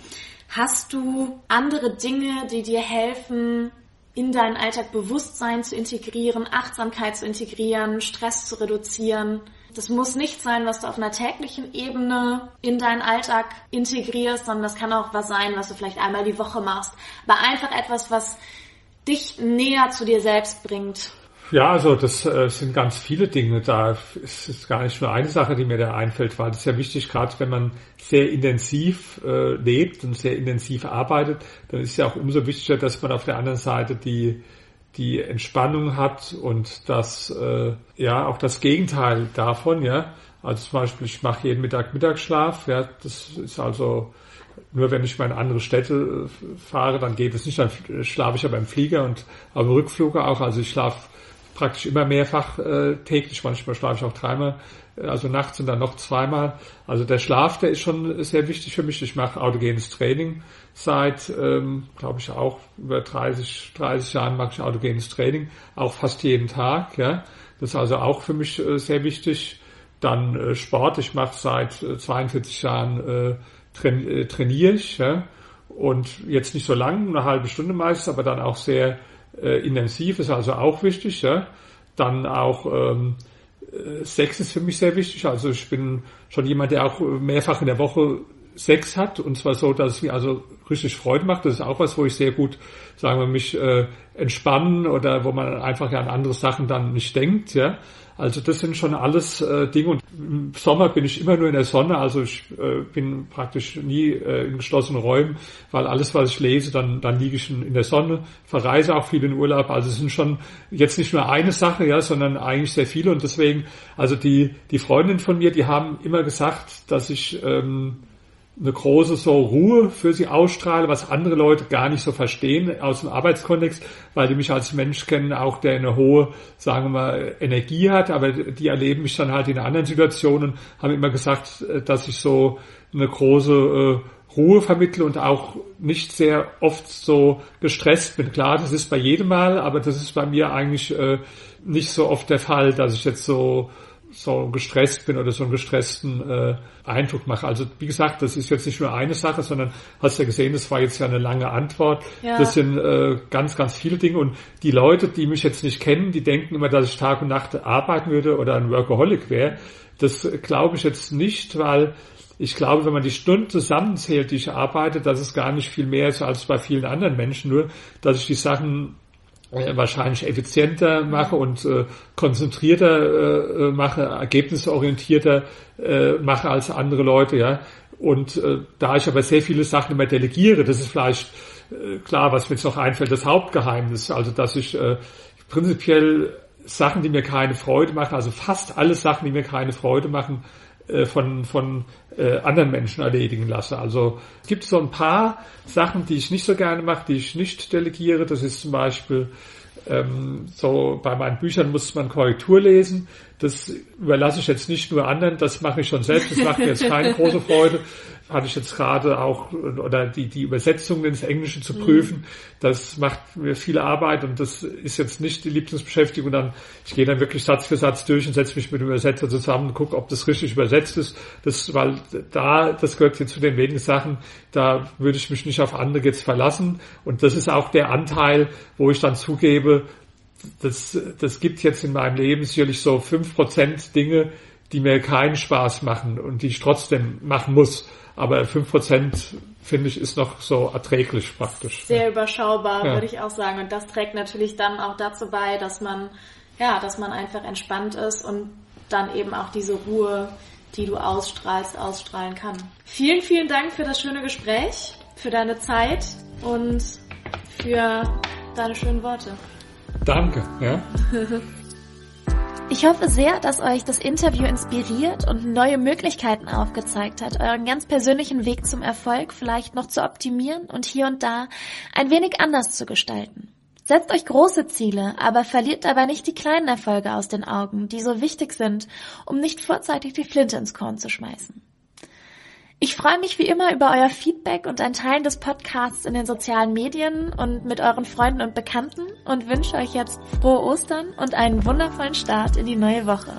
Hast du andere Dinge, die dir helfen, in deinen Alltag Bewusstsein zu integrieren, Achtsamkeit zu integrieren, Stress zu reduzieren? Das muss nicht sein, was du auf einer täglichen Ebene in deinen Alltag integrierst, sondern das kann auch was sein, was du vielleicht einmal die Woche machst. Aber einfach etwas, was dich näher zu dir selbst bringt. Ja, also das äh, sind ganz viele Dinge. Da ist es gar nicht nur eine Sache, die mir da einfällt, weil das ist ja wichtig, gerade wenn man sehr intensiv äh, lebt und sehr intensiv arbeitet, dann ist ja auch umso wichtiger, dass man auf der anderen Seite die die Entspannung hat und das äh, ja auch das Gegenteil davon, ja. Also zum Beispiel, ich mache jeden Mittag Mittagsschlaf, ja, das ist also nur wenn ich mal in andere Städte äh, fahre, dann geht es nicht, dann schlafe ich aber im Flieger und am Rückflug auch. Also ich schlafe praktisch immer mehrfach äh, täglich, manchmal schlafe ich auch dreimal, äh, also nachts und dann noch zweimal. Also der Schlaf, der ist schon sehr wichtig für mich. Ich mache autogenes Training seit, ähm, glaube ich, auch über 30, 30 Jahren mache ich autogenes Training, auch fast jeden Tag. Ja, das ist also auch für mich äh, sehr wichtig. Dann äh, Sport. Ich mache seit äh, 42 Jahren äh, äh, trainiere ich. Ja? Und jetzt nicht so lang, eine halbe Stunde meistens, aber dann auch sehr äh, intensiv, ist also auch wichtig. Ja? Dann auch ähm, äh, Sex ist für mich sehr wichtig. Also ich bin schon jemand, der auch mehrfach in der Woche Sex hat und zwar so, dass es mir also richtig Freude macht. Das ist auch was, wo ich sehr gut, sagen wir, mich äh, entspannen oder wo man einfach ja an andere Sachen dann nicht denkt. Ja, also das sind schon alles äh, Dinge und im Sommer bin ich immer nur in der Sonne, also ich äh, bin praktisch nie äh, in geschlossenen Räumen, weil alles, was ich lese, dann, dann liege ich in, in der Sonne, verreise auch viel in Urlaub, also es sind schon jetzt nicht nur eine Sache, ja, sondern eigentlich sehr viele und deswegen, also die, die Freundin von mir, die haben immer gesagt, dass ich ähm, eine große so Ruhe für sie ausstrahle, was andere Leute gar nicht so verstehen aus dem Arbeitskontext, weil die mich als Mensch kennen, auch der eine hohe, sagen wir mal, Energie hat, aber die erleben mich dann halt in anderen Situationen, haben immer gesagt, äh, dass ich so eine große äh, Ruhe vermittle und auch nicht sehr oft so gestresst bin. Klar, das ist bei jedem Mal, aber das ist bei mir eigentlich äh, nicht so oft der Fall, dass ich jetzt so so gestresst bin oder so einen gestressten äh, Eindruck mache. Also wie gesagt, das ist jetzt nicht nur eine Sache, sondern hast ja gesehen, das war jetzt ja eine lange Antwort. Ja. Das sind äh, ganz, ganz viele Dinge. Und die Leute, die mich jetzt nicht kennen, die denken immer, dass ich Tag und Nacht arbeiten würde oder ein Workaholic wäre. Das glaube ich jetzt nicht, weil ich glaube, wenn man die Stunden zusammenzählt, die ich arbeite, dass es gar nicht viel mehr ist als bei vielen anderen Menschen, nur dass ich die Sachen wahrscheinlich effizienter mache und äh, konzentrierter äh, äh, mache, ergebnisorientierter äh, mache als andere Leute, ja. Und äh, da ich aber sehr viele Sachen immer delegiere, das ist vielleicht äh, klar, was mir jetzt noch einfällt, das Hauptgeheimnis, also dass ich äh, prinzipiell Sachen, die mir keine Freude machen, also fast alle Sachen, die mir keine Freude machen, äh, von, von äh, anderen Menschen erledigen lasse. Also es gibt so ein paar Sachen, die ich nicht so gerne mache, die ich nicht delegiere. Das ist zum Beispiel ähm, so bei meinen Büchern muss man Korrektur lesen. Das überlasse ich jetzt nicht nur anderen, das mache ich schon selbst. Das macht mir jetzt keine große Freude hatte ich jetzt gerade auch, oder die, die Übersetzungen ins Englische zu prüfen, mhm. das macht mir viel Arbeit und das ist jetzt nicht die Lieblingsbeschäftigung. Dann, ich gehe dann wirklich Satz für Satz durch und setze mich mit dem Übersetzer zusammen und gucke, ob das richtig übersetzt ist. Das, weil da, das gehört jetzt zu den wenigen Sachen, da würde ich mich nicht auf andere jetzt verlassen. Und das ist auch der Anteil, wo ich dann zugebe, das, das gibt jetzt in meinem Leben sicherlich so fünf Prozent Dinge, die mir keinen Spaß machen und die ich trotzdem machen muss. Aber fünf Prozent finde ich ist noch so erträglich praktisch. Sehr überschaubar, ja. würde ich auch sagen. Und das trägt natürlich dann auch dazu bei, dass man, ja, dass man einfach entspannt ist und dann eben auch diese Ruhe, die du ausstrahlst, ausstrahlen kann. Vielen, vielen Dank für das schöne Gespräch, für deine Zeit und für deine schönen Worte. Danke, ja. Ich hoffe sehr, dass euch das Interview inspiriert und neue Möglichkeiten aufgezeigt hat, euren ganz persönlichen Weg zum Erfolg vielleicht noch zu optimieren und hier und da ein wenig anders zu gestalten. Setzt euch große Ziele, aber verliert dabei nicht die kleinen Erfolge aus den Augen, die so wichtig sind, um nicht vorzeitig die Flinte ins Korn zu schmeißen. Ich freue mich wie immer über euer Feedback und ein Teilen des Podcasts in den sozialen Medien und mit euren Freunden und Bekannten und wünsche euch jetzt frohe Ostern und einen wundervollen Start in die neue Woche.